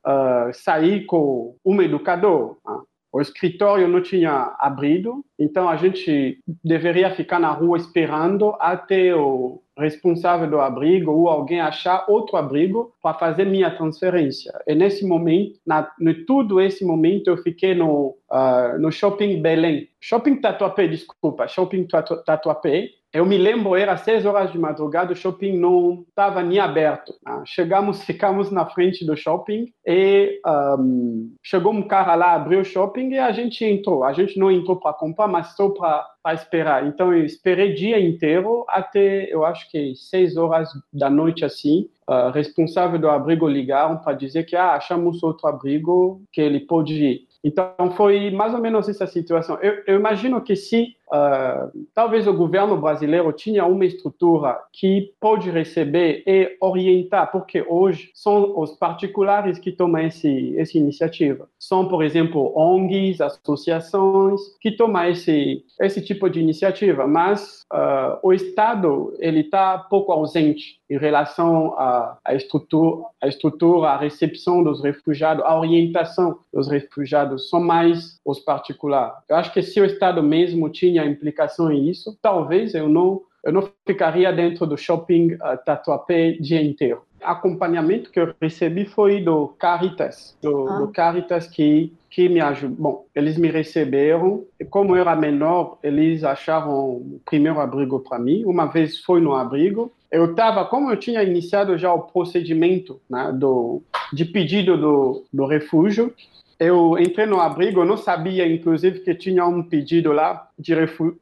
sair com um educador. Né? O escritório não tinha abrido, então a gente deveria ficar na rua esperando até o responsável do abrigo ou alguém achar outro abrigo para fazer minha transferência. E nesse momento, na, no todo esse momento, eu fiquei no, uh, no Shopping Belém. Shopping Tatuapé, desculpa, Shopping Tatuapé. Eu me lembro, era seis horas de madrugada, o shopping não estava nem aberto. Né? Chegamos, ficamos na frente do shopping e um, chegou um cara lá, abriu o shopping e a gente entrou. A gente não entrou para comprar, mas só para esperar. Então eu esperei dia inteiro até, eu acho que seis horas da noite assim. Uh, responsável do abrigo ligaram para dizer que ah, achamos outro abrigo que ele pode ir. Então foi mais ou menos essa situação. Eu, eu imagino que se Uh, talvez o governo brasileiro tinha uma estrutura que pode receber e orientar, porque hoje são os particulares que tomam esse, essa iniciativa. São, por exemplo, ONGs, associações que tomam esse, esse tipo de iniciativa, mas uh, o Estado ele está pouco ausente em relação à, à estrutura, à estrutura, à recepção dos refugiados, à orientação dos refugiados, são mais os particulares. Eu acho que se o Estado mesmo tinha tinha implicação em isso, talvez eu não eu não ficaria dentro do shopping uh, Tatuapé dia inteiro. Acompanhamento que eu recebi foi do Caritas, do, ah. do Caritas que que me ajudou. Bom, eles me receberam e como eu era menor, eles acharam o primeiro abrigo para mim. Uma vez foi no abrigo, eu estava, como eu tinha iniciado já o procedimento né, do de pedido do, do refúgio, eu entrei no abrigo, não sabia, inclusive, que tinha um pedido lá de,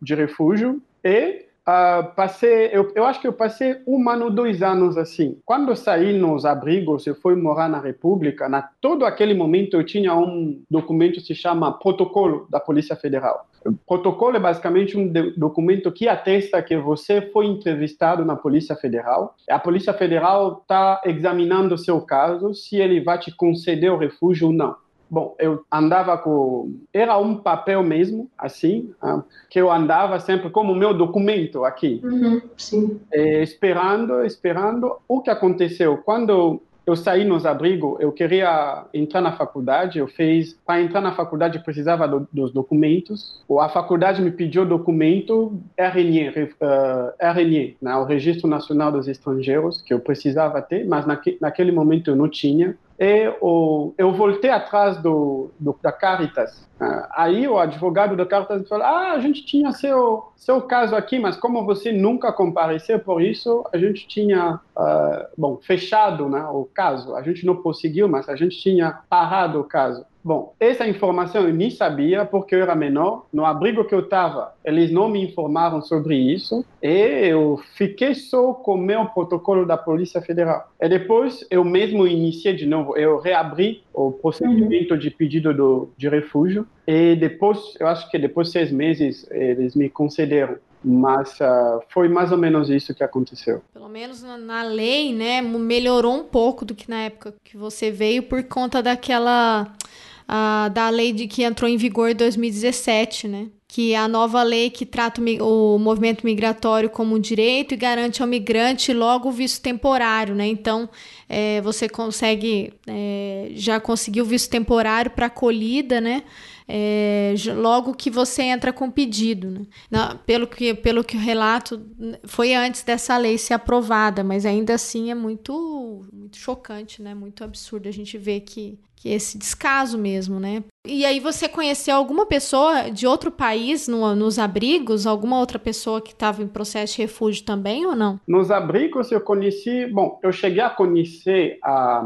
de refúgio e uh, passei, eu, eu acho que eu passei um ano, dois anos assim. Quando saí nos abrigos, eu fui morar na República, na todo aquele momento eu tinha um documento que se chama Protocolo da Polícia Federal. Protocolo é basicamente um documento que atesta que você foi entrevistado na Polícia Federal. A Polícia Federal está examinando o seu caso, se ele vai te conceder o refúgio ou não. Bom, eu andava com. Era um papel mesmo, assim, ah, que eu andava sempre como meu documento aqui. Uhum, sim. esperando, esperando. O que aconteceu? Quando eu saí nos abrigos, eu queria entrar na faculdade, eu fiz, para entrar na faculdade precisava do, dos documentos, a faculdade me pediu documento RNE, uh, RNE né, o Registro Nacional dos Estrangeiros, que eu precisava ter, mas naque, naquele momento eu não tinha e o, eu voltei atrás do, do da Caritas. Uh, aí o advogado da Caritas falou: Ah, a gente tinha seu, seu caso aqui, mas como você nunca compareceu por isso, a gente tinha, uh, bom, fechado né, o caso. A gente não conseguiu, mas a gente tinha parado o caso. Bom, essa informação eu nem sabia porque eu era menor. No abrigo que eu estava, eles não me informaram sobre isso e eu fiquei só com o meu protocolo da Polícia Federal. E depois eu mesmo iniciei de novo, eu reabri o procedimento de pedido do, de refúgio e depois, eu acho que depois de seis meses, eles me concederam mas uh, foi mais ou menos isso que aconteceu. Pelo menos na, na, lei, né, melhorou um pouco do que na época que você veio por conta daquela uh, da lei de que entrou em vigor em 2017, né? Que é a nova lei que trata o, o movimento migratório como um direito e garante ao migrante logo o visto temporário, né? Então, é, você consegue, é, já conseguiu visto temporário para acolhida, né? É, logo que você entra com pedido. Né? Pelo, que, pelo que o relato, foi antes dessa lei ser aprovada, mas ainda assim é muito, muito chocante, né? muito absurdo a gente ver que, que esse descaso mesmo, né? E aí você conheceu alguma pessoa de outro país no, nos abrigos? Alguma outra pessoa que estava em processo de refúgio também ou não? Nos abrigos eu conheci, bom, eu cheguei a conhecer a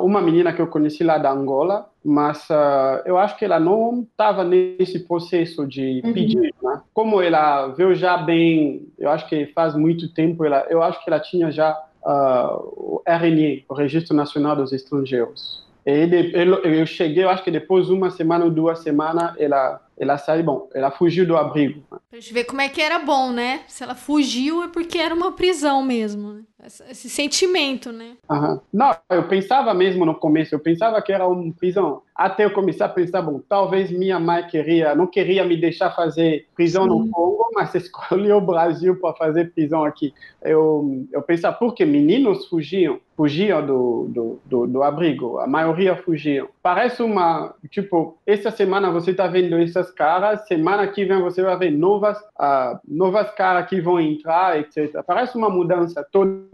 uma menina que eu conheci lá da Angola, mas uh, eu acho que ela não estava nesse processo de uhum. pedir, né? Como ela veio já bem, eu acho que faz muito tempo, ela, eu acho que ela tinha já uh, o RNE, o Registro Nacional dos Estrangeiros. Ele, eu cheguei, eu acho que depois de uma semana ou duas semanas, ela ela saiu, bom, ela fugiu do abrigo. Pra gente ver como é que era bom, né? Se ela fugiu é porque era uma prisão mesmo, né? Esse sentimento, né? Uhum. Não, eu pensava mesmo no começo, eu pensava que era uma prisão. Até eu começar a pensar, bom, talvez minha mãe queria, não queria me deixar fazer prisão Sim. no Congo, mas escolheu o Brasil para fazer prisão aqui. Eu, eu pensava, porque meninos fugiam, fugiam do, do, do, do abrigo, a maioria fugiam. Parece uma, tipo, essa semana você está vendo essas caras, semana que vem você vai ver novas, uh, novas caras que vão entrar, etc. Parece uma mudança toda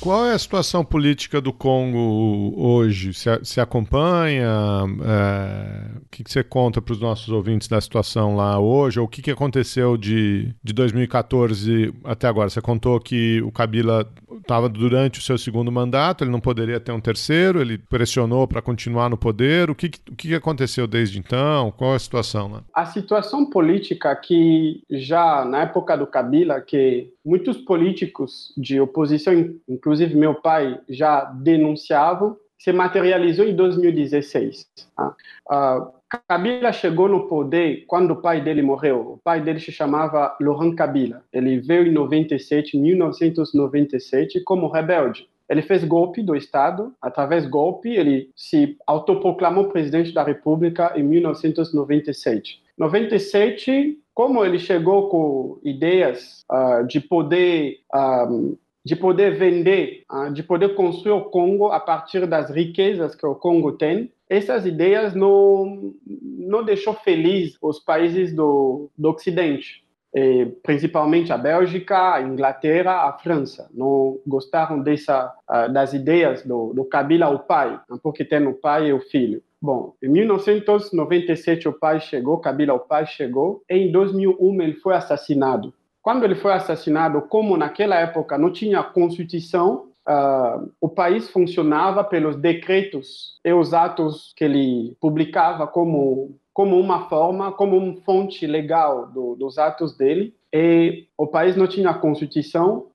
Qual é a situação política do Congo hoje? Se, se acompanha? É, o que, que, você conta para os nossos ouvintes da situação lá hoje? Ou o que, que aconteceu de, de 2014 até agora? Você contou que o Kabila estava durante o seu segundo mandato, ele não poderia ter um terceiro, ele pressionou para continuar no poder. O que, o que aconteceu desde então? Qual é a situação lá? A situação política que já na época do Kabila, que muitos políticos de oposição, inclusive meu pai, já denunciavam, se materializou em 2016. Uh, Kabila chegou no poder quando o pai dele morreu. O pai dele se chamava Laurent Kabila. Ele veio em 97, 1997, como rebelde. Ele fez golpe do Estado. Através do golpe, ele se autoproclamou presidente da República em 1997. 97, como ele chegou com ideias uh, de poder um, ah, de poder vender, uh, de poder construir o Congo a partir das riquezas que o Congo tem, essas ideias não não deixou feliz os países do, do Ocidente, e, principalmente a Bélgica, a Inglaterra, a França. Não gostaram dessa uh, das ideias do, do Kabila o pai, porque tem o pai e o filho. Bom, em 1997 o pai chegou, Kabila o pai chegou, e em 2001 ele foi assassinado. Quando ele foi assassinado, como naquela época não tinha constituição, uh, o país funcionava pelos decretos e os atos que ele publicava como como uma forma, como uma fonte legal do, dos atos dele. E o país não tinha constituição.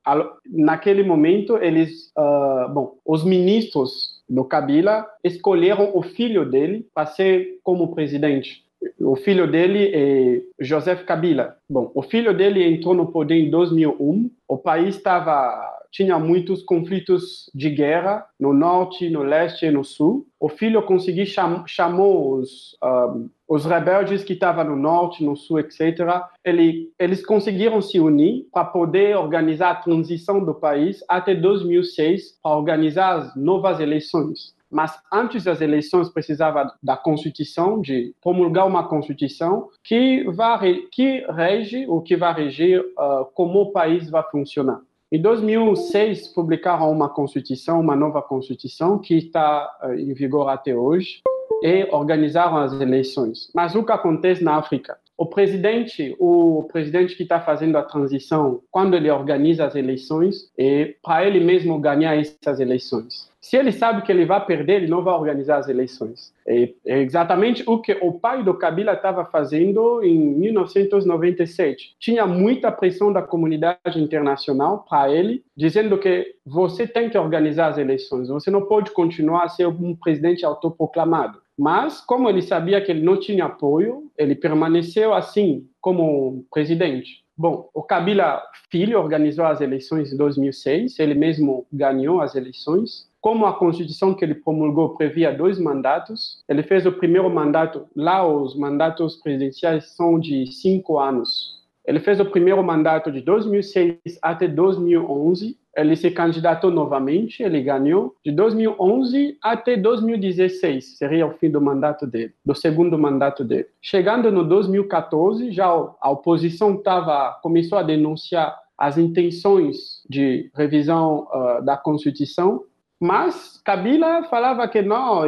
Naquele momento, eles, uh, bom, os ministros do Kabila escolheram o filho dele para ser como presidente. o filho dele é Joseph Kabila. Bom, o filho dele entrou no poder em 2001. O país estava tinha muitos conflitos de guerra no norte, no leste e no sul. O filho conseguiu cham, chamou os um, os rebeldes que estavam no norte, no sul, etc. Ele, eles conseguiram se unir para poder organizar a transição do país até 2006 para organizar as novas eleições mas antes das eleições precisava da Constituição, de promulgar uma Constituição que vai que rege ou que vai reger uh, como o país vai funcionar. Em 2006 publicaram uma Constituição, uma nova Constituição que está uh, em vigor até hoje e organizaram as eleições. Mas o que acontece na África? O presidente, o presidente que está fazendo a transição, quando ele organiza as eleições, é para ele mesmo ganhar essas eleições. Se ele sabe que ele vai perder, ele não vai organizar as eleições. É, é exatamente o que o pai do Kabila estava fazendo em 1997. Tinha muita pressão da comunidade internacional para ele, dizendo que você tem que organizar as eleições, você não pode continuar a ser um presidente autoproclamado. Mas, como ele sabia que ele não tinha apoio, ele permaneceu assim, como presidente. Bom, o Kabila filho organizou as eleições em 2006, ele mesmo ganhou as eleições como a Constituição que ele promulgou previa dois mandatos, ele fez o primeiro mandato, lá os mandatos presidenciais são de cinco anos. Ele fez o primeiro mandato de 2006 até 2011, ele se candidatou novamente, ele ganhou. De 2011 até 2016 seria o fim do mandato dele, do segundo mandato dele. Chegando no 2014, já a oposição tava, começou a denunciar as intenções de revisão uh, da Constituição mas Kabila falava que não,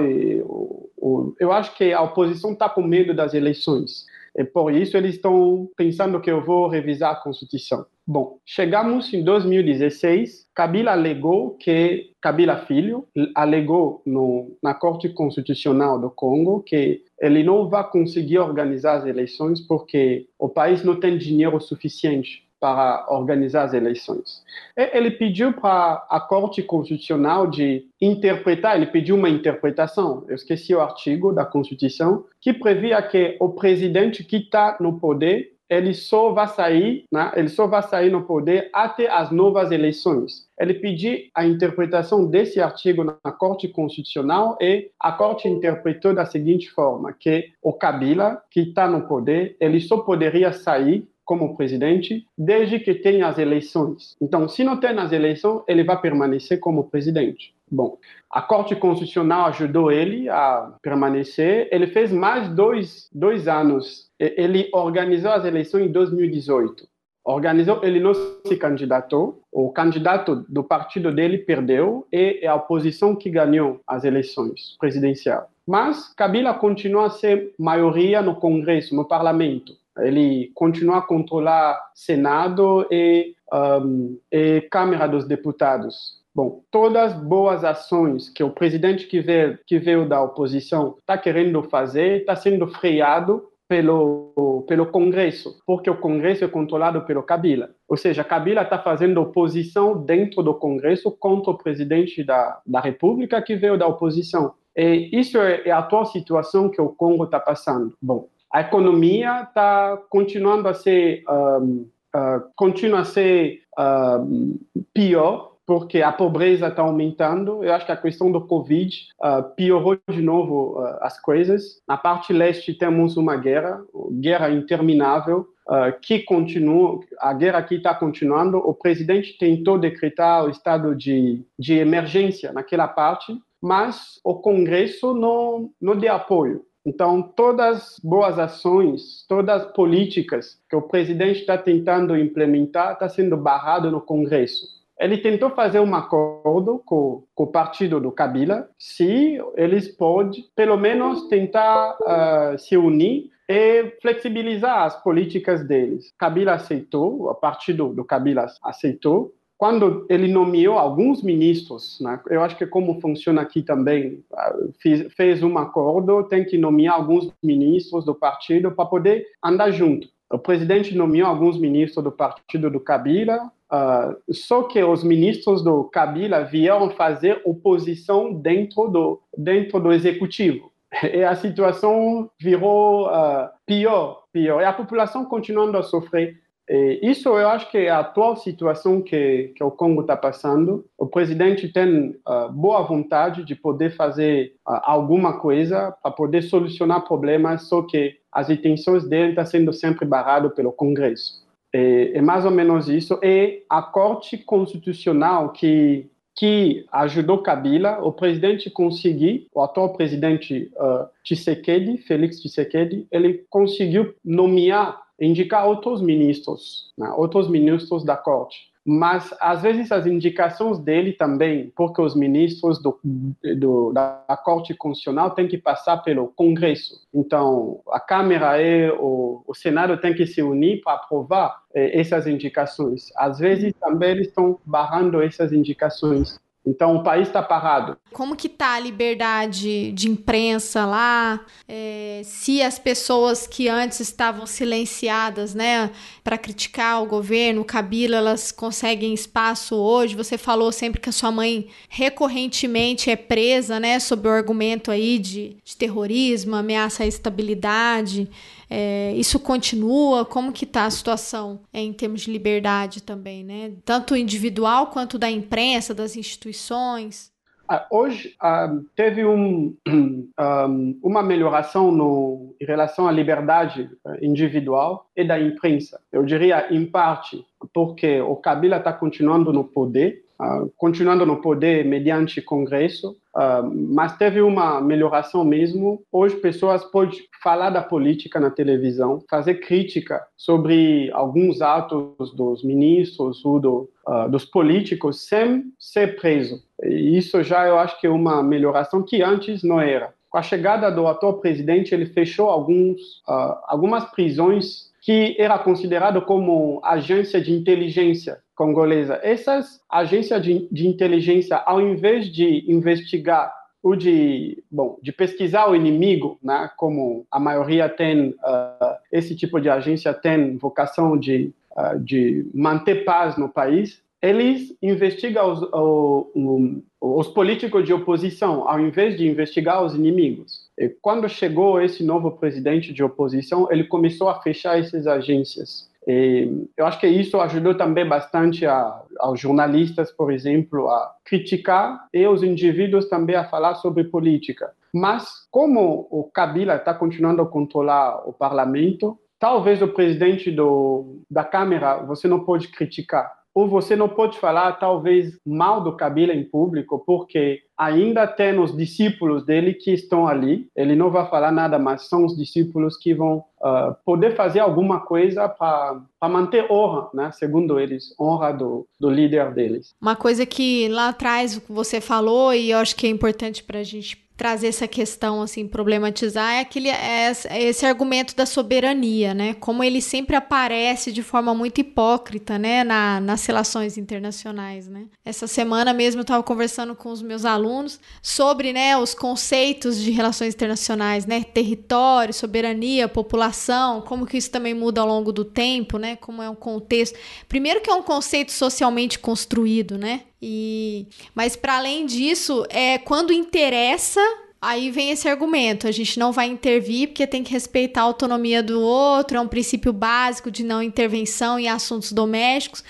eu acho que a oposição está com medo das eleições. E por isso eles estão pensando que eu vou revisar a Constituição. Bom, chegamos em 2016, Kabila alegou que, Kabila Filho, alegou no, na Corte Constitucional do Congo que ele não vai conseguir organizar as eleições porque o país não tem dinheiro suficiente para organizar as eleições. Ele pediu para a Corte Constitucional de interpretar, ele pediu uma interpretação, eu esqueci o artigo da Constituição, que previa que o presidente que está no poder, ele só vai sair, né, ele só vai sair no poder até as novas eleições. Ele pediu a interpretação desse artigo na Corte Constitucional e a Corte interpretou da seguinte forma, que o Kabila, que está no poder, ele só poderia sair como presidente, desde que tenha as eleições. Então, se não tem as eleições, ele vai permanecer como presidente. Bom, a Corte Constitucional ajudou ele a permanecer. Ele fez mais dois, dois anos. Ele organizou as eleições em 2018. Organizou, ele não se candidatou. O candidato do partido dele perdeu e é a oposição que ganhou as eleições presidenciais. Mas Kabila continua a ser maioria no Congresso, no Parlamento ele continua a controlar Senado e, um, e Câmara dos Deputados. Bom, todas as boas ações que o presidente que veio, que veio da oposição está querendo fazer está sendo freado pelo, pelo Congresso, porque o Congresso é controlado pelo Kabila. Ou seja, Kabila está fazendo oposição dentro do Congresso contra o presidente da, da República que veio da oposição. E isso é, é a atual situação que o Congo está passando. Bom, a economia está continuando a ser um, uh, continua a ser uh, pior porque a pobreza está aumentando. Eu acho que a questão do Covid uh, piorou de novo uh, as coisas. Na parte leste temos uma guerra, guerra interminável, uh, que continua, a guerra aqui está continuando. O presidente tentou decretar o estado de, de emergência naquela parte, mas o Congresso não, não deu apoio. Então, todas as boas ações, todas as políticas que o presidente está tentando implementar está sendo barrado no Congresso. Ele tentou fazer um acordo com, com o partido do Kabila, se eles podem, pelo menos, tentar uh, se unir e flexibilizar as políticas deles. Kabila aceitou, o partido do Kabila aceitou, quando ele nomeou alguns ministros, né, eu acho que como funciona aqui também, ah, fez, fez um acordo, tem que nomear alguns ministros do partido para poder andar junto. O presidente nomeou alguns ministros do partido do Kabila, uh, só que os ministros do Kabila vieram fazer oposição dentro do, dentro do executivo. e a situação virou uh, pior, pior. E a população continuando a sofrer. E isso eu acho que é a atual situação que, que o Congo está passando. O presidente tem uh, boa vontade de poder fazer uh, alguma coisa para poder solucionar problemas, só que as intenções dele estão tá sendo sempre barradas pelo Congresso. E, é mais ou menos isso. E a Corte Constitucional que que ajudou Kabila, o presidente conseguiu, o atual presidente uh, Tshisekedi, Félix Tshisekedi, ele conseguiu nomear, indicar outros ministros, né, outros ministros da corte mas às vezes as indicações dele também, porque os ministros do, do, da Corte Constitucional têm que passar pelo Congresso. Então, a Câmara e o, o Senado têm que se unir para aprovar eh, essas indicações. Às vezes também eles estão barrando essas indicações. Então o país está parado. Como que tá a liberdade de imprensa lá? É, se as pessoas que antes estavam silenciadas, né, para criticar o governo, o Kabila, elas conseguem espaço hoje? Você falou sempre que a sua mãe recorrentemente é presa, né, sob o argumento aí de, de terrorismo, ameaça à estabilidade. É, isso continua? Como que está a situação é, em termos de liberdade também, né? Tanto individual quanto da imprensa, das instituições? Ah, hoje ah, teve um, um, uma melhoração no, em relação à liberdade eh, individual e da imprensa. Eu diria, em parte, porque o Kabila está continuando no poder, continuando no poder mediante Congresso, uh, mas teve uma melhoração mesmo. Hoje, pessoas podem falar da política na televisão, fazer crítica sobre alguns atos dos ministros ou do, uh, dos políticos sem ser preso. E isso já eu acho que é uma melhoração que antes não era. Com a chegada do atual presidente, ele fechou alguns, algumas prisões que era considerado como agência de inteligência congolesa. Essas agências de, de inteligência, ao invés de investigar ou de, bom, de pesquisar o inimigo, né, como a maioria tem, uh, esse tipo de agência tem vocação de, uh, de manter paz no país, eles investigam os, os, os políticos de oposição, ao invés de investigar os inimigos. Quando chegou esse novo presidente de oposição, ele começou a fechar essas agências. E eu acho que isso ajudou também bastante a, aos jornalistas, por exemplo, a criticar e os indivíduos também a falar sobre política. Mas como o Kabila está continuando a controlar o parlamento, talvez o presidente do, da Câmara você não pode criticar ou você não pode falar talvez mal do Kabila em público, porque ainda tem os discípulos dele que estão ali. Ele não vai falar nada, mas são os discípulos que vão uh, poder fazer alguma coisa para manter honra, né? segundo eles, honra do, do líder deles. Uma coisa que lá atrás você falou e eu acho que é importante para a gente trazer essa questão, assim, problematizar, é, aquele, é esse argumento da soberania, né? Como ele sempre aparece de forma muito hipócrita, né? Na, nas relações internacionais, né? Essa semana mesmo eu estava conversando com os meus alunos sobre, né, os conceitos de relações internacionais, né? Território, soberania, população, como que isso também muda ao longo do tempo, né? Como é um contexto. Primeiro que é um conceito socialmente construído, né? E mas para além disso, é quando interessa Aí vem esse argumento: a gente não vai intervir porque tem que respeitar a autonomia do outro, é um princípio básico de não intervenção em assuntos domésticos.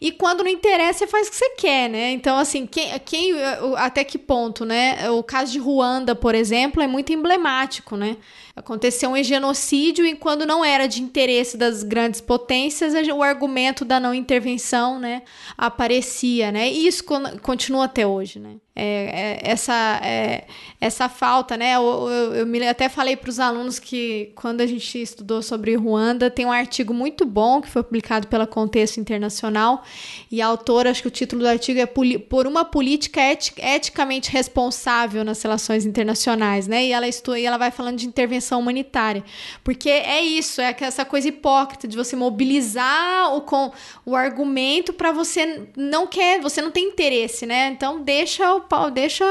E quando não interessa, você faz o que você quer, né? Então, assim, quem, quem até que ponto, né? O caso de Ruanda, por exemplo, é muito emblemático, né? Aconteceu um genocídio e quando não era de interesse das grandes potências, o argumento da não intervenção, né, aparecia, né? E isso continua até hoje, né? É, é, essa, é, essa falta, né? Eu, eu, eu me, até falei para os alunos que quando a gente estudou sobre Ruanda, tem um artigo muito bom que foi publicado pela Contexto Internacional e a autora, acho que o título do artigo é Por uma política eticamente responsável nas relações internacionais, né? E ela, estu, e ela vai falando de intervenção humanitária, porque é isso, é essa coisa hipócrita de você mobilizar o, com, o argumento para você não quer, você não tem interesse, né? Então deixa o pau, deixa,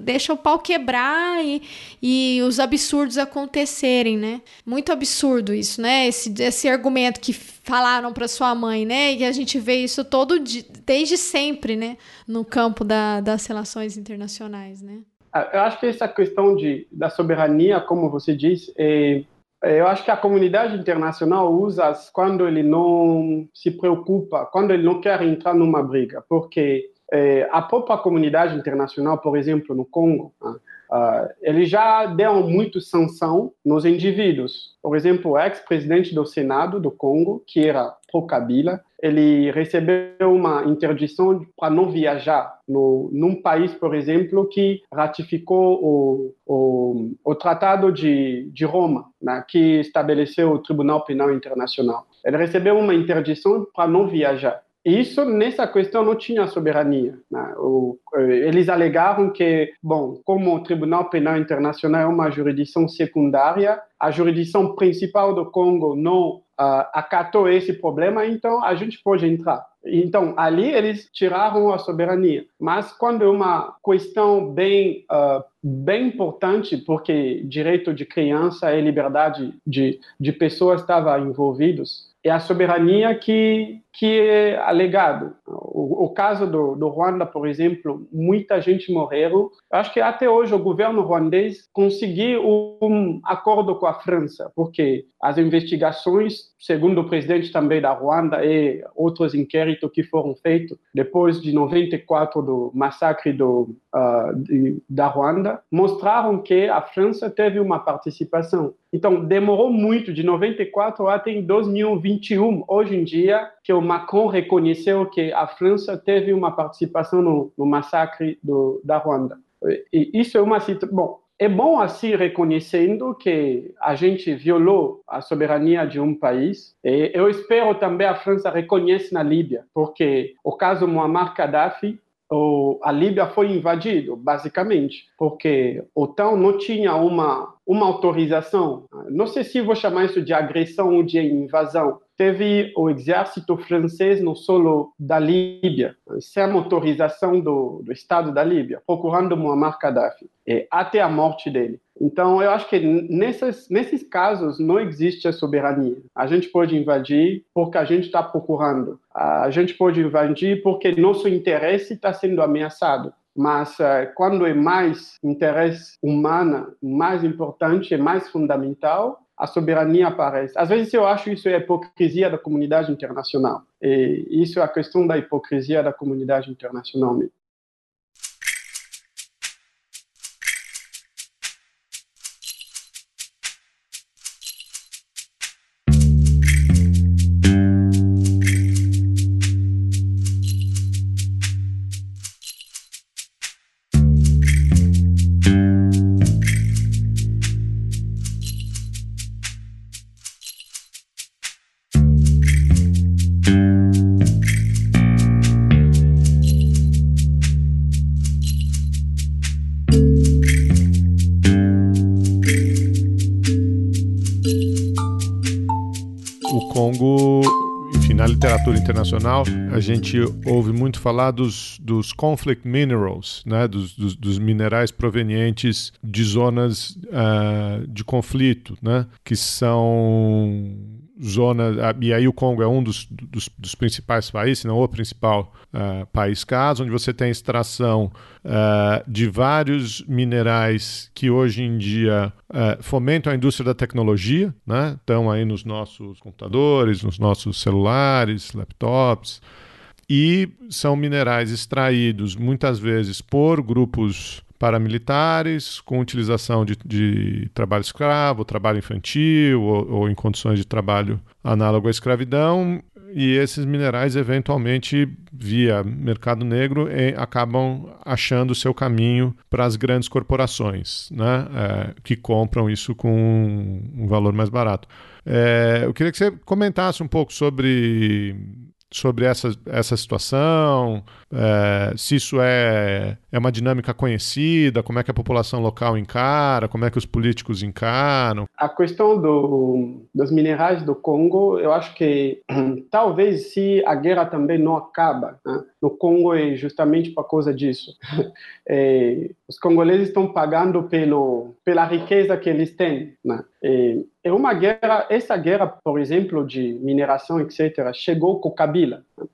deixa o pau quebrar e, e os absurdos acontecerem, né? Muito absurdo isso, né? Esse, esse argumento que falaram para sua mãe, né? E a gente vê isso todo desde sempre, né? No campo da, das relações internacionais, né? Ah, eu acho que essa questão de, da soberania, como você disse, é, é, eu acho que a comunidade internacional usa quando ele não se preocupa, quando ele não quer entrar numa briga, porque é, a própria comunidade internacional, por exemplo, no Congo, né, Uh, eles já deram muito sanção nos indivíduos. Por exemplo, o ex-presidente do Senado do Congo, que era pro-Kabila, ele recebeu uma interdição para não viajar no, num país, por exemplo, que ratificou o, o, o Tratado de, de Roma, né, que estabeleceu o Tribunal Penal Internacional. Ele recebeu uma interdição para não viajar. Isso, nessa questão, não tinha soberania. Né? O, eles alegaram que, bom, como o Tribunal Penal Internacional é uma jurisdição secundária, a jurisdição principal do Congo não uh, acatou esse problema, então a gente pode entrar. Então, ali eles tiraram a soberania. Mas quando é uma questão bem, uh, bem importante, porque direito de criança e liberdade de, de pessoas estavam envolvidos, é a soberania que, que é alegado. O, o caso do, do Ruanda, por exemplo, muita gente morreu. Acho que até hoje o governo ruandês conseguiu um acordo com a França, porque as investigações, segundo o presidente também da Ruanda e outros inquéritos que foram feitos depois de 94 do massacre do, uh, de, da Ruanda, mostraram que a França teve uma participação. Então, demorou muito, de 94 até 2021, hoje em dia, que o Macron reconheceu que a França teve uma participação no, no massacre do, da Ruanda. E isso é uma situação. Bom, é bom assim reconhecendo que a gente violou a soberania de um país. E eu espero também a França reconheça na Líbia, porque o caso Muammar Gaddafi a Líbia foi invadida, basicamente, porque a OTAN não tinha uma, uma autorização. Não sei se vou chamar isso de agressão ou de invasão. Teve o exército francês no solo da Líbia, sem autorização do, do Estado da Líbia, procurando Muammar Gaddafi, até a morte dele. Então, eu acho que nesses, casos não existe a soberania. A gente pode invadir porque a gente está procurando. A gente pode invadir porque nosso interesse está sendo ameaçado. Mas uh, quando é mais interesse humano, mais importante, é mais fundamental, a soberania aparece. Às vezes eu acho isso é a hipocrisia da comunidade internacional. E isso é a questão da hipocrisia da comunidade internacional mesmo. Internacional, a gente ouve muito falar dos, dos conflict minerals, né, dos, dos, dos minerais provenientes de zonas uh, de conflito, né, que são zona, e aí o Congo é um dos, dos, dos principais países, se não o principal uh, país caso, onde você tem extração uh, de vários minerais que hoje em dia uh, fomentam a indústria da tecnologia, né? estão aí nos nossos computadores, nos nossos celulares, laptops, e são minerais extraídos muitas vezes por grupos paramilitares, com utilização de, de trabalho escravo, trabalho infantil ou, ou, em condições de trabalho análogo à escravidão. E esses minerais, eventualmente, via mercado negro, acabam achando seu caminho para as grandes corporações, né? É, que compram isso com um, um valor mais barato. É, eu queria que você comentasse um pouco sobre sobre essa, essa situação, é, se isso é, é uma dinâmica conhecida, como é que a população local encara, como é que os políticos encaram. A questão do, dos minerais do Congo, eu acho que talvez se a guerra também não acaba né, no Congo é justamente por causa disso. É, os congoleses estão pagando pelo, pela riqueza que eles têm. Né? É, é uma guerra, essa guerra, por exemplo, de mineração, etc., chegou com Kabila. Né?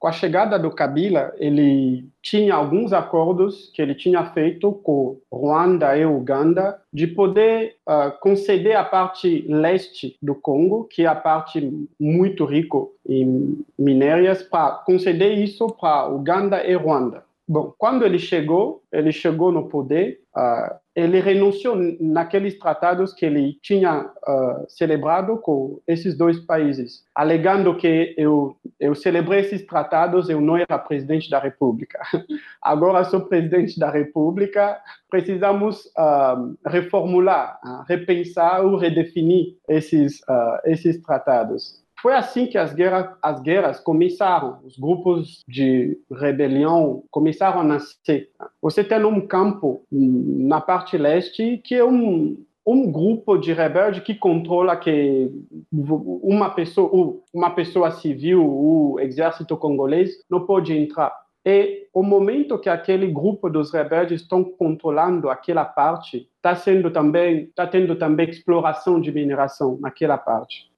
com a chegada do Kabila, ele tinha alguns acordos que ele tinha feito com Ruanda e Uganda de poder uh, conceder a parte leste do Congo, que é a parte muito rica em minérias, para conceder isso para Uganda e Ruanda. Bom, quando ele chegou, ele chegou no poder, uh, ele renunciou naqueles tratados que ele tinha uh, celebrado com esses dois países, alegando que eu, eu celebrei esses tratados, eu não era presidente da República. Agora sou presidente da República, precisamos uh, reformular, repensar ou redefinir esses, esses tratados. Foi assim que as guerras, as guerras começaram, os grupos de rebelião começaram a nascer. Você tem um campo na parte leste que é um, um grupo de rebeldes que controla que uma pessoa, uma pessoa civil, o exército congolês, não pode entrar. E o momento que aquele grupo dos rebeldes estão controlando aquela parte, está sendo também, está tendo também exploração de mineração naquela parte.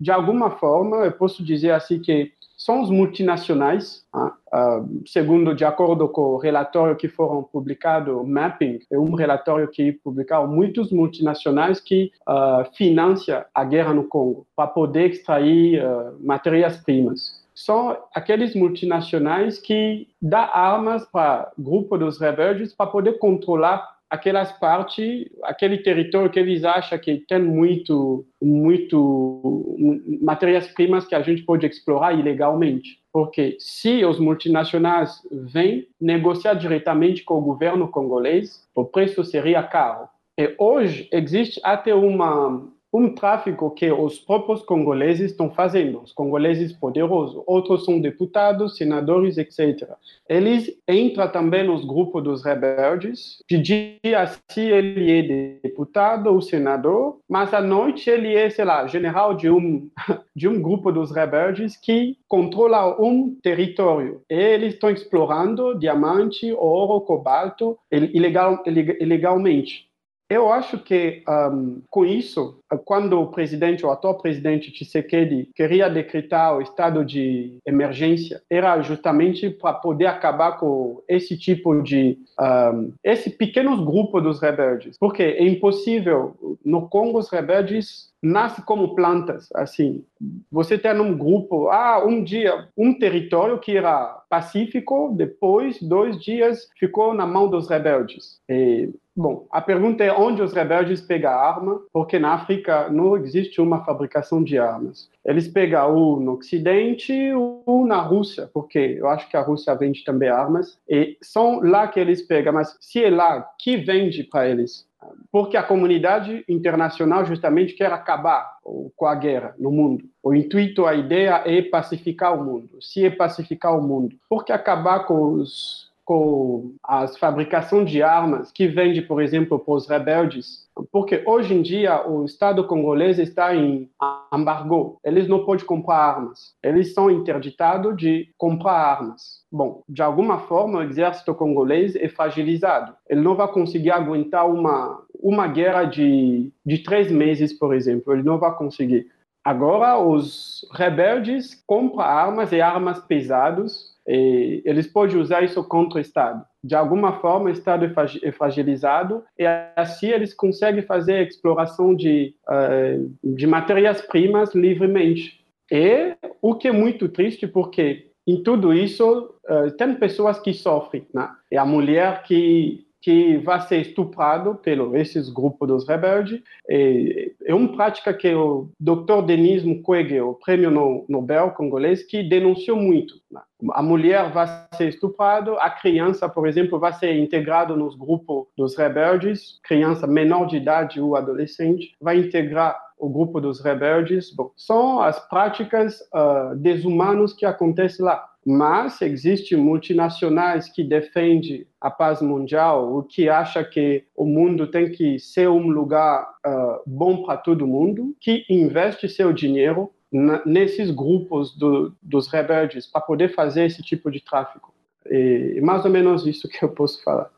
De alguma forma, eu posso dizer assim que são os multinacionais, ah, ah, segundo de acordo com o relatório que foram publicado, Mapping, é um relatório que publicou muitos multinacionais que uh, financiam a guerra no Congo para poder extrair uh, matérias-primas. São aqueles multinacionais que dão armas para grupo dos rebeldes para poder controlar aquelas partes, aquele território que eles acham que tem muito, muito matérias-primas que a gente pode explorar ilegalmente. Porque se os multinacionais vêm negociar diretamente com o governo congolês, o preço seria caro. E hoje existe até uma um tráfico que os próprios congoleses estão fazendo, os congoleses poderosos. Outros são deputados, senadores, etc. Eles entram também nos grupos dos rebeldes, de dia se ele é deputado ou senador, mas à noite ele é, sei lá, general de um, de um grupo dos rebeldes que controla um território. E eles estão explorando diamante, ouro, cobalto ilegal, ilegalmente. Eu acho que um, com isso, quando o presidente, o atual presidente Tshisekedi queria decretar o estado de emergência, era justamente para poder acabar com esse tipo de um, esse pequenos grupo dos rebeldes, porque é impossível no Congo os rebeldes nascem como plantas, assim. Você tem um grupo, ah, um dia um território que era pacífico, depois dois dias ficou na mão dos rebeldes. E Bom, a pergunta é onde os rebeldes pegam arma, porque na África não existe uma fabricação de armas. Eles pegam ou no Ocidente ou na Rússia, porque eu acho que a Rússia vende também armas, e são lá que eles pegam, mas se é lá, que vende para eles? Porque a comunidade internacional justamente quer acabar com a guerra no mundo. O intuito, a ideia é pacificar o mundo. Se é pacificar o mundo, por que acabar com os com as fabricação de armas que vende, por exemplo, para os rebeldes, porque hoje em dia o Estado congolês está em embargo, eles não podem comprar armas, eles são interditados de comprar armas. Bom, de alguma forma o exército congolês é fragilizado, ele não vai conseguir aguentar uma uma guerra de, de três meses, por exemplo, ele não vai conseguir. Agora, os rebeldes compram armas e armas pesadas e eles podem usar isso contra o Estado. De alguma forma, o Estado é, é fragilizado e assim eles conseguem fazer a exploração de, uh, de matérias-primas livremente. E o que é muito triste, porque em tudo isso uh, tem pessoas que sofrem. Né? É a mulher que que vai ser estuprado pelo esses grupos dos rebeldes. É, é uma prática que o Dr. Denis Mukwege, o prêmio Nobel congolês, que denunciou muito. Né? A mulher vai ser estuprada, a criança, por exemplo, vai ser integrada nos grupos dos rebeldes, criança menor de idade ou adolescente, vai integrar o grupo dos rebeldes. Bom, são as práticas uh, desumanas que acontecem lá. Mas existem multinacionais que defendem a paz mundial, o que acha que o mundo tem que ser um lugar uh, bom para todo mundo, que investe seu dinheiro nesses grupos do, dos rebeldes para poder fazer esse tipo de tráfico. E mais ou menos isso que eu posso falar.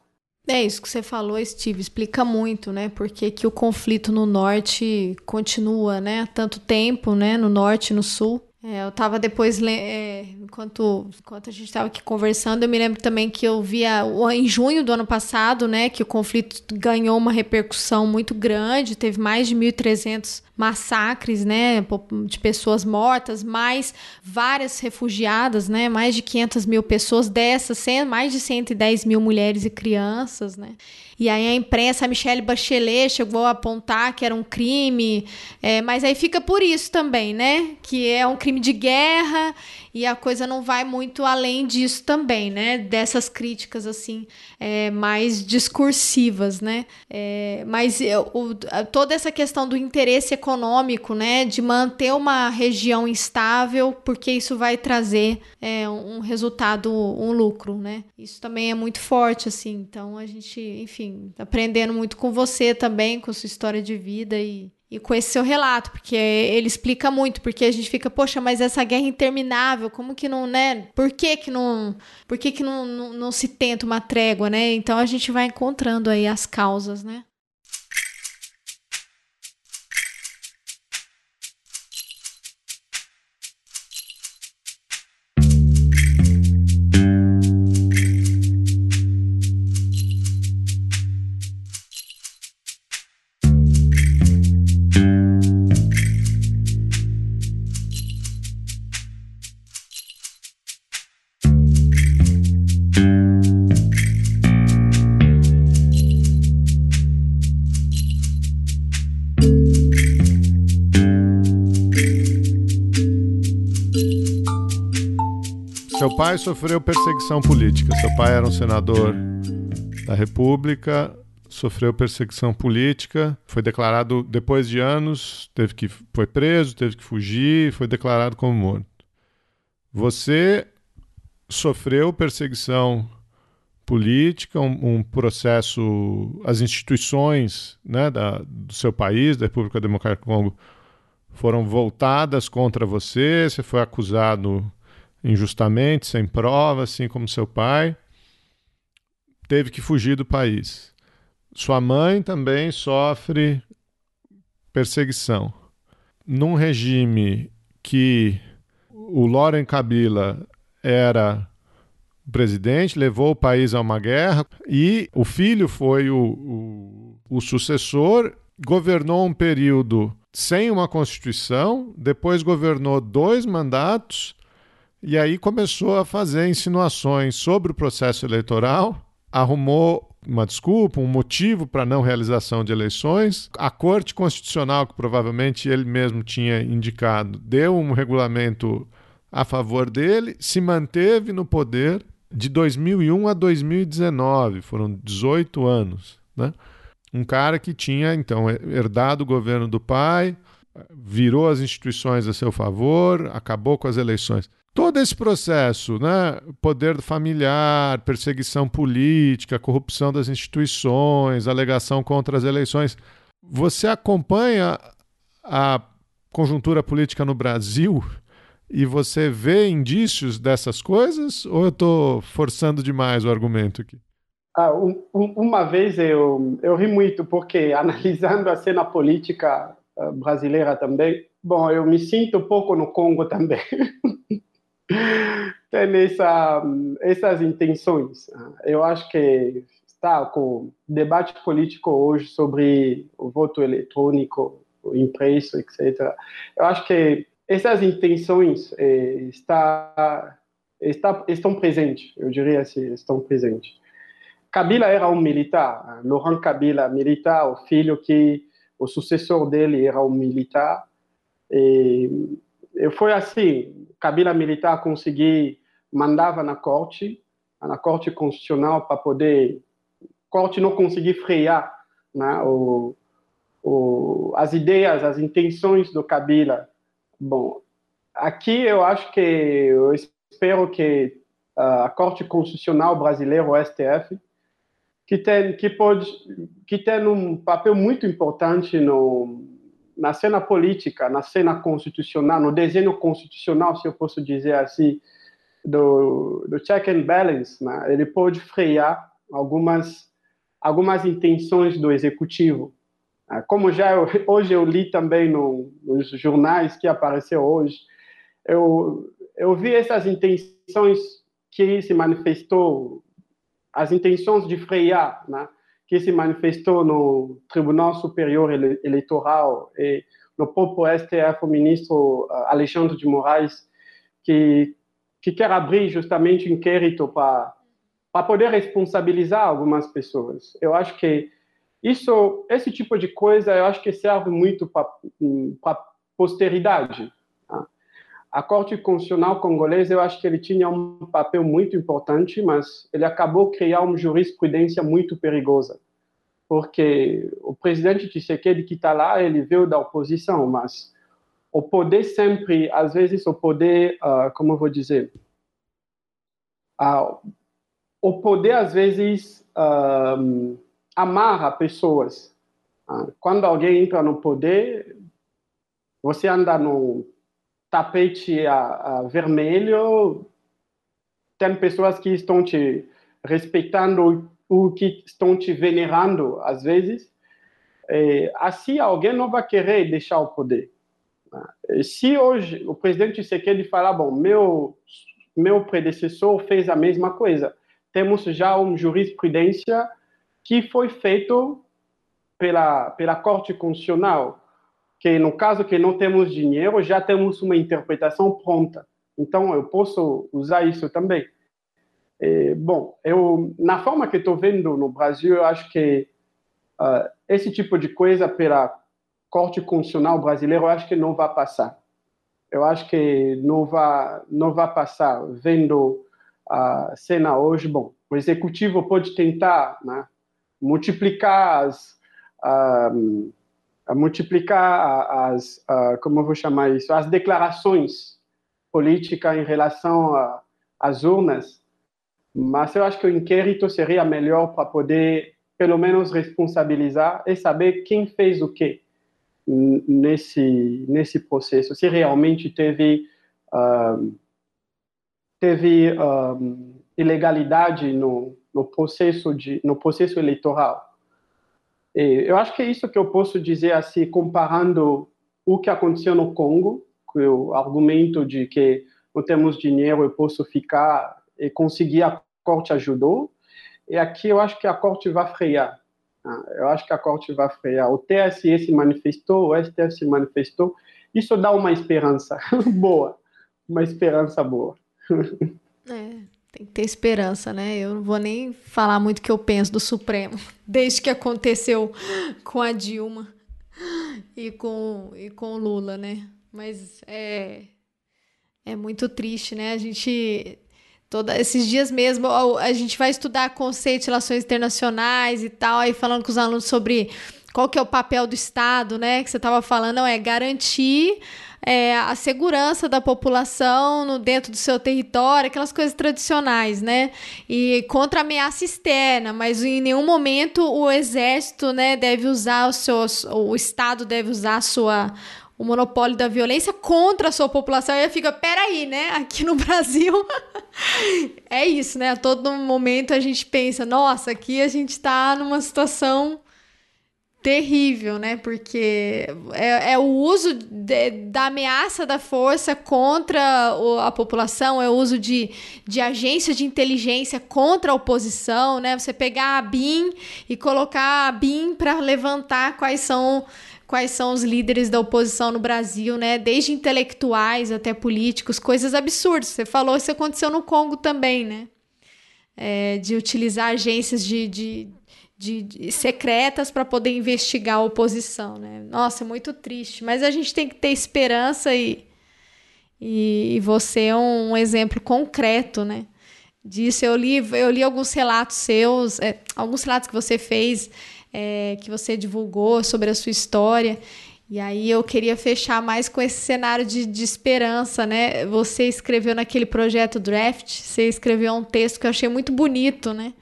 É isso que você falou, Steve, explica muito, né? Porque que o conflito no norte continua, né? Há tanto tempo, né? No norte e no sul. É, eu estava depois, é, enquanto, enquanto a gente estava aqui conversando, eu me lembro também que eu via em junho do ano passado, né, que o conflito ganhou uma repercussão muito grande, teve mais de 1.300 massacres, né, de pessoas mortas, mais várias refugiadas, né, mais de 500 mil pessoas, dessas, mais de 110 mil mulheres e crianças, né. E aí a imprensa, a Michelle Bachelet chegou a apontar que era um crime, é, mas aí fica por isso também, né, que é um crime de guerra e a coisa não vai muito além disso também, né? Dessas críticas assim é, mais discursivas, né? É, mas o, toda essa questão do interesse econômico, né? De manter uma região estável, porque isso vai trazer é, um resultado, um lucro, né? Isso também é muito forte, assim. Então a gente, enfim, aprendendo muito com você também, com sua história de vida e e com esse seu relato, porque ele explica muito, porque a gente fica, poxa, mas essa guerra interminável, como que não, né? Por que que não, por que que não, não, não se tenta uma trégua, né? Então a gente vai encontrando aí as causas, né? Seu pai sofreu perseguição política. Seu pai era um senador da República, sofreu perseguição política, foi declarado depois de anos, teve que foi preso, teve que fugir, foi declarado como morto. Você sofreu perseguição política, um, um processo, as instituições né, da, do seu país, da República Democrática do Congo, foram voltadas contra você, você foi acusado injustamente, sem prova, assim como seu pai, teve que fugir do país. Sua mãe também sofre perseguição. Num regime que o Lauren Kabila era presidente, levou o país a uma guerra e o filho foi o, o, o sucessor, governou um período sem uma constituição, depois governou dois mandatos e aí começou a fazer insinuações sobre o processo eleitoral, arrumou uma desculpa, um motivo para não realização de eleições. A Corte Constitucional, que provavelmente ele mesmo tinha indicado, deu um regulamento a favor dele, se manteve no poder de 2001 a 2019, foram 18 anos. Né? Um cara que tinha, então, herdado o governo do pai, virou as instituições a seu favor, acabou com as eleições. Todo esse processo, né, poder familiar, perseguição política, corrupção das instituições, alegação contra as eleições, você acompanha a conjuntura política no Brasil e você vê indícios dessas coisas ou eu estou forçando demais o argumento aqui? Ah, um, uma vez eu, eu ri muito porque analisando a cena política uh, brasileira também, bom, eu me sinto um pouco no Congo também. tem essa, essas intenções. Eu acho que está com debate político hoje sobre o voto eletrônico, o impresso, etc. Eu acho que essas intenções eh, está, está, estão presentes, eu diria assim, estão presentes. Kabila era um militar, Laurent Kabila, militar, o filho que o sucessor dele era um militar. E foi assim, Kabila militar conseguir mandava na corte, na corte constitucional para poder corte não conseguir frear né, o, o, as ideias, as intenções do Kabila. Bom, aqui eu acho que eu espero que a Corte Constitucional brasileira, o STF, que tem que pode que tem um papel muito importante no na cena política, na cena constitucional, no desenho constitucional, se eu posso dizer assim, do, do check and balance, né? ele pode frear algumas algumas intenções do executivo. Ah, como já eu, hoje eu li também no, nos jornais que apareceu hoje, eu, eu vi essas intenções que se manifestou, as intenções de frear, né? Que se manifestou no Tribunal Superior Eleitoral e no próprio STF, o ministro ah, Alexandre de Moraes, que, que quer abrir justamente um inquérito para para poder responsabilizar algumas pessoas. Eu acho que isso, esse tipo de coisa, eu acho que serve muito para a posteridade. A Corte Constitucional congolesa, eu acho que ele tinha um papel muito importante, mas ele acabou criando uma jurisprudência muito perigosa, porque o presidente Tshisekedi que está lá, ele veio da oposição, mas o poder sempre, às vezes, o poder, uh, como eu vou dizer, uh, o poder às vezes uh, amarra pessoas. Quando alguém entra no poder, você anda no tapete a, a vermelho, tem pessoas que estão te respeitando ou que estão te venerando às vezes. É, assim, alguém não vai querer deixar o poder. Se hoje o presidente Tshisekedi falar, bom, meu meu predecessor fez a mesma coisa, temos já uma jurisprudência que foi feito pela pela Corte Constitucional, que no caso que não temos dinheiro, já temos uma interpretação pronta. Então eu posso usar isso também. É, bom, eu na forma que estou vendo no Brasil, eu acho que uh, esse tipo de coisa pela Corte Constitucional brasileira, eu acho que não vai passar. Eu acho que não vai não vai passar vendo a cena hoje, bom, o executivo pode tentar né, multiplicar as, uh, multiplicar as, uh, como eu vou chamar isso, as declarações políticas em relação às urnas, mas eu acho que o inquérito seria melhor para poder, pelo menos, responsabilizar e saber quem fez o quê nesse nesse processo, se realmente teve teve ilegalidade no, no, processo de, no processo eleitoral. Eu acho que é isso que eu posso dizer assim, comparando o que aconteceu no Congo, com o argumento de que não temos dinheiro, eu posso ficar e conseguir a corte ajudou. E aqui eu acho que a corte vai frear. Ah, eu acho que a corte vai frear. O TSE se manifestou, o STF se manifestou. Isso dá uma esperança boa, uma esperança boa. É, tem que ter esperança, né? Eu não vou nem falar muito o que eu penso do Supremo, desde que aconteceu com a Dilma e com, e com o Lula, né? Mas é, é muito triste, né? A gente. Toda, esses dias mesmo, a gente vai estudar conceito de relações internacionais e tal, aí falando com os alunos sobre qual que é o papel do Estado, né? Que você estava falando, não, é garantir é, a segurança da população no, dentro do seu território, aquelas coisas tradicionais, né? E contra ameaça externa, mas em nenhum momento o exército, né, deve usar o seu, o Estado deve usar a sua o monopólio da violência contra a sua população. E aí fica, peraí, né? Aqui no Brasil é isso, né? A todo momento a gente pensa, nossa, aqui a gente está numa situação terrível, né? Porque é, é o uso de, da ameaça da força contra o, a população, é o uso de, de agências de inteligência contra a oposição, né? Você pegar a BIM e colocar a BIM para levantar quais são quais são os líderes da oposição no Brasil, né? Desde intelectuais até políticos, coisas absurdas. Você falou isso aconteceu no Congo também, né? É, de utilizar agências de, de de, de secretas para poder investigar a oposição, né? Nossa, é muito triste. Mas a gente tem que ter esperança e, e, e você é um, um exemplo concreto, né? Disso eu li, eu li alguns relatos seus, é, alguns relatos que você fez, é, que você divulgou sobre a sua história. E aí eu queria fechar mais com esse cenário de, de esperança, né? Você escreveu naquele projeto Draft, você escreveu um texto que eu achei muito bonito, né?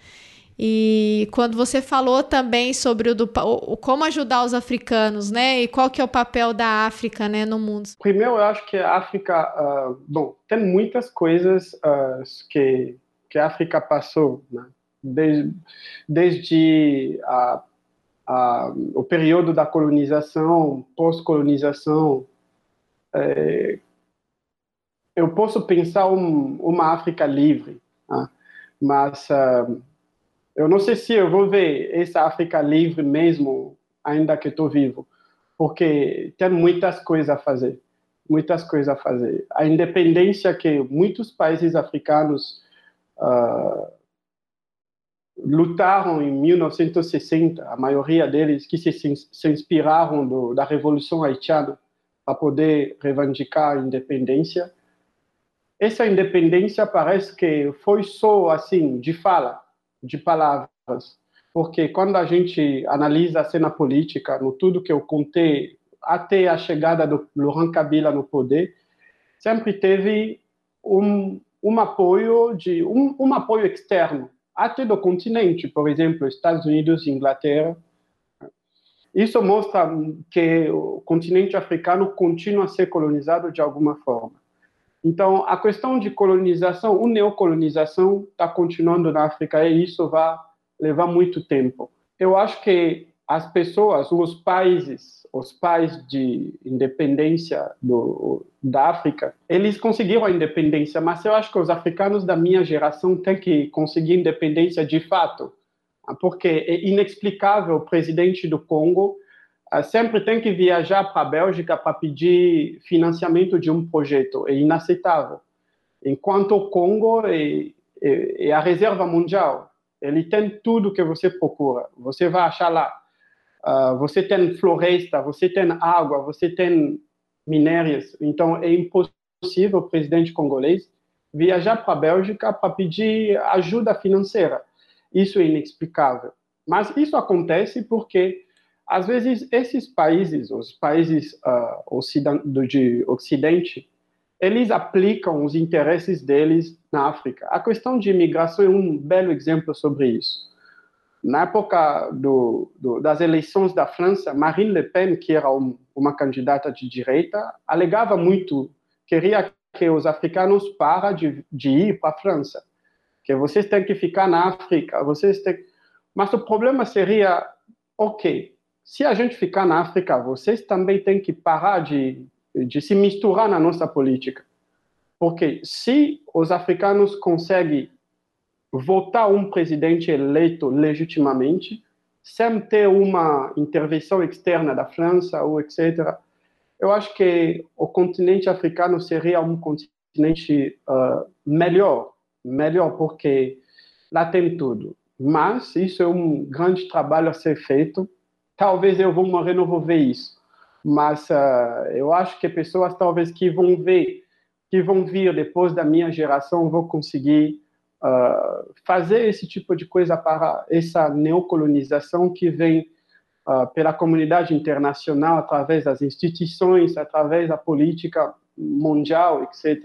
E quando você falou também sobre o, do, o, como ajudar os africanos, né? E qual que é o papel da África, né, no mundo? Primeiro, eu acho que a África, uh, bom, tem muitas coisas uh, que que a África passou, né? desde, desde a, a, o período da colonização, pós-colonização, é, eu posso pensar um, uma África livre, né? mas uh, eu não sei se eu vou ver essa África livre mesmo, ainda que estou vivo, porque tem muitas coisas a fazer, muitas coisas a fazer. A independência que muitos países africanos uh, lutaram em 1960, a maioria deles que se, se inspiraram do, da Revolução Haitiana para poder reivindicar a independência. Essa independência parece que foi só assim, de fala, de palavras, porque quando a gente analisa a cena política, no tudo que eu contei, até a chegada do Laurent Kabila no poder, sempre teve um, um apoio de um, um apoio externo até do continente, por exemplo, Estados Unidos e Inglaterra. Isso mostra que o continente africano continua a ser colonizado de alguma forma. Então, a questão de colonização, o neocolonização está continuando na África e isso vai levar muito tempo. Eu acho que as pessoas, os países, os pais de independência do, da África, eles conseguiram a independência, mas eu acho que os africanos da minha geração têm que conseguir independência de fato, porque é inexplicável o presidente do Congo sempre tem que viajar para a Bélgica para pedir financiamento de um projeto, é inaceitável. Enquanto o Congo é, é, é a reserva mundial, ele tem tudo que você procura, você vai achar lá Uh, você tem floresta, você tem água, você tem minérios. Então, é impossível o presidente congolês viajar para a Bélgica para pedir ajuda financeira. Isso é inexplicável. Mas isso acontece porque, às vezes, esses países, os países uh, de Ocidente, eles aplicam os interesses deles na África. A questão de imigração é um belo exemplo sobre isso na época do, do, das eleições da França, Marine Le Pen, que era um, uma candidata de direita, alegava muito, queria que os africanos parem de, de ir para a França, que vocês têm que ficar na África, vocês têm... Mas o problema seria, ok, se a gente ficar na África, vocês também têm que parar de, de se misturar na nossa política. Porque se os africanos conseguem votar um presidente eleito legitimamente, sem ter uma intervenção externa da França ou etc., eu acho que o continente africano seria um continente uh, melhor, melhor porque lá tem tudo. Mas isso é um grande trabalho a ser feito. Talvez eu vou morrer não vou ver isso, mas uh, eu acho que pessoas talvez que vão ver, que vão vir depois da minha geração, vão conseguir uh, fazer esse tipo de coisa para essa neocolonização que vem uh, pela comunidade internacional, através das instituições, através da política mundial, etc.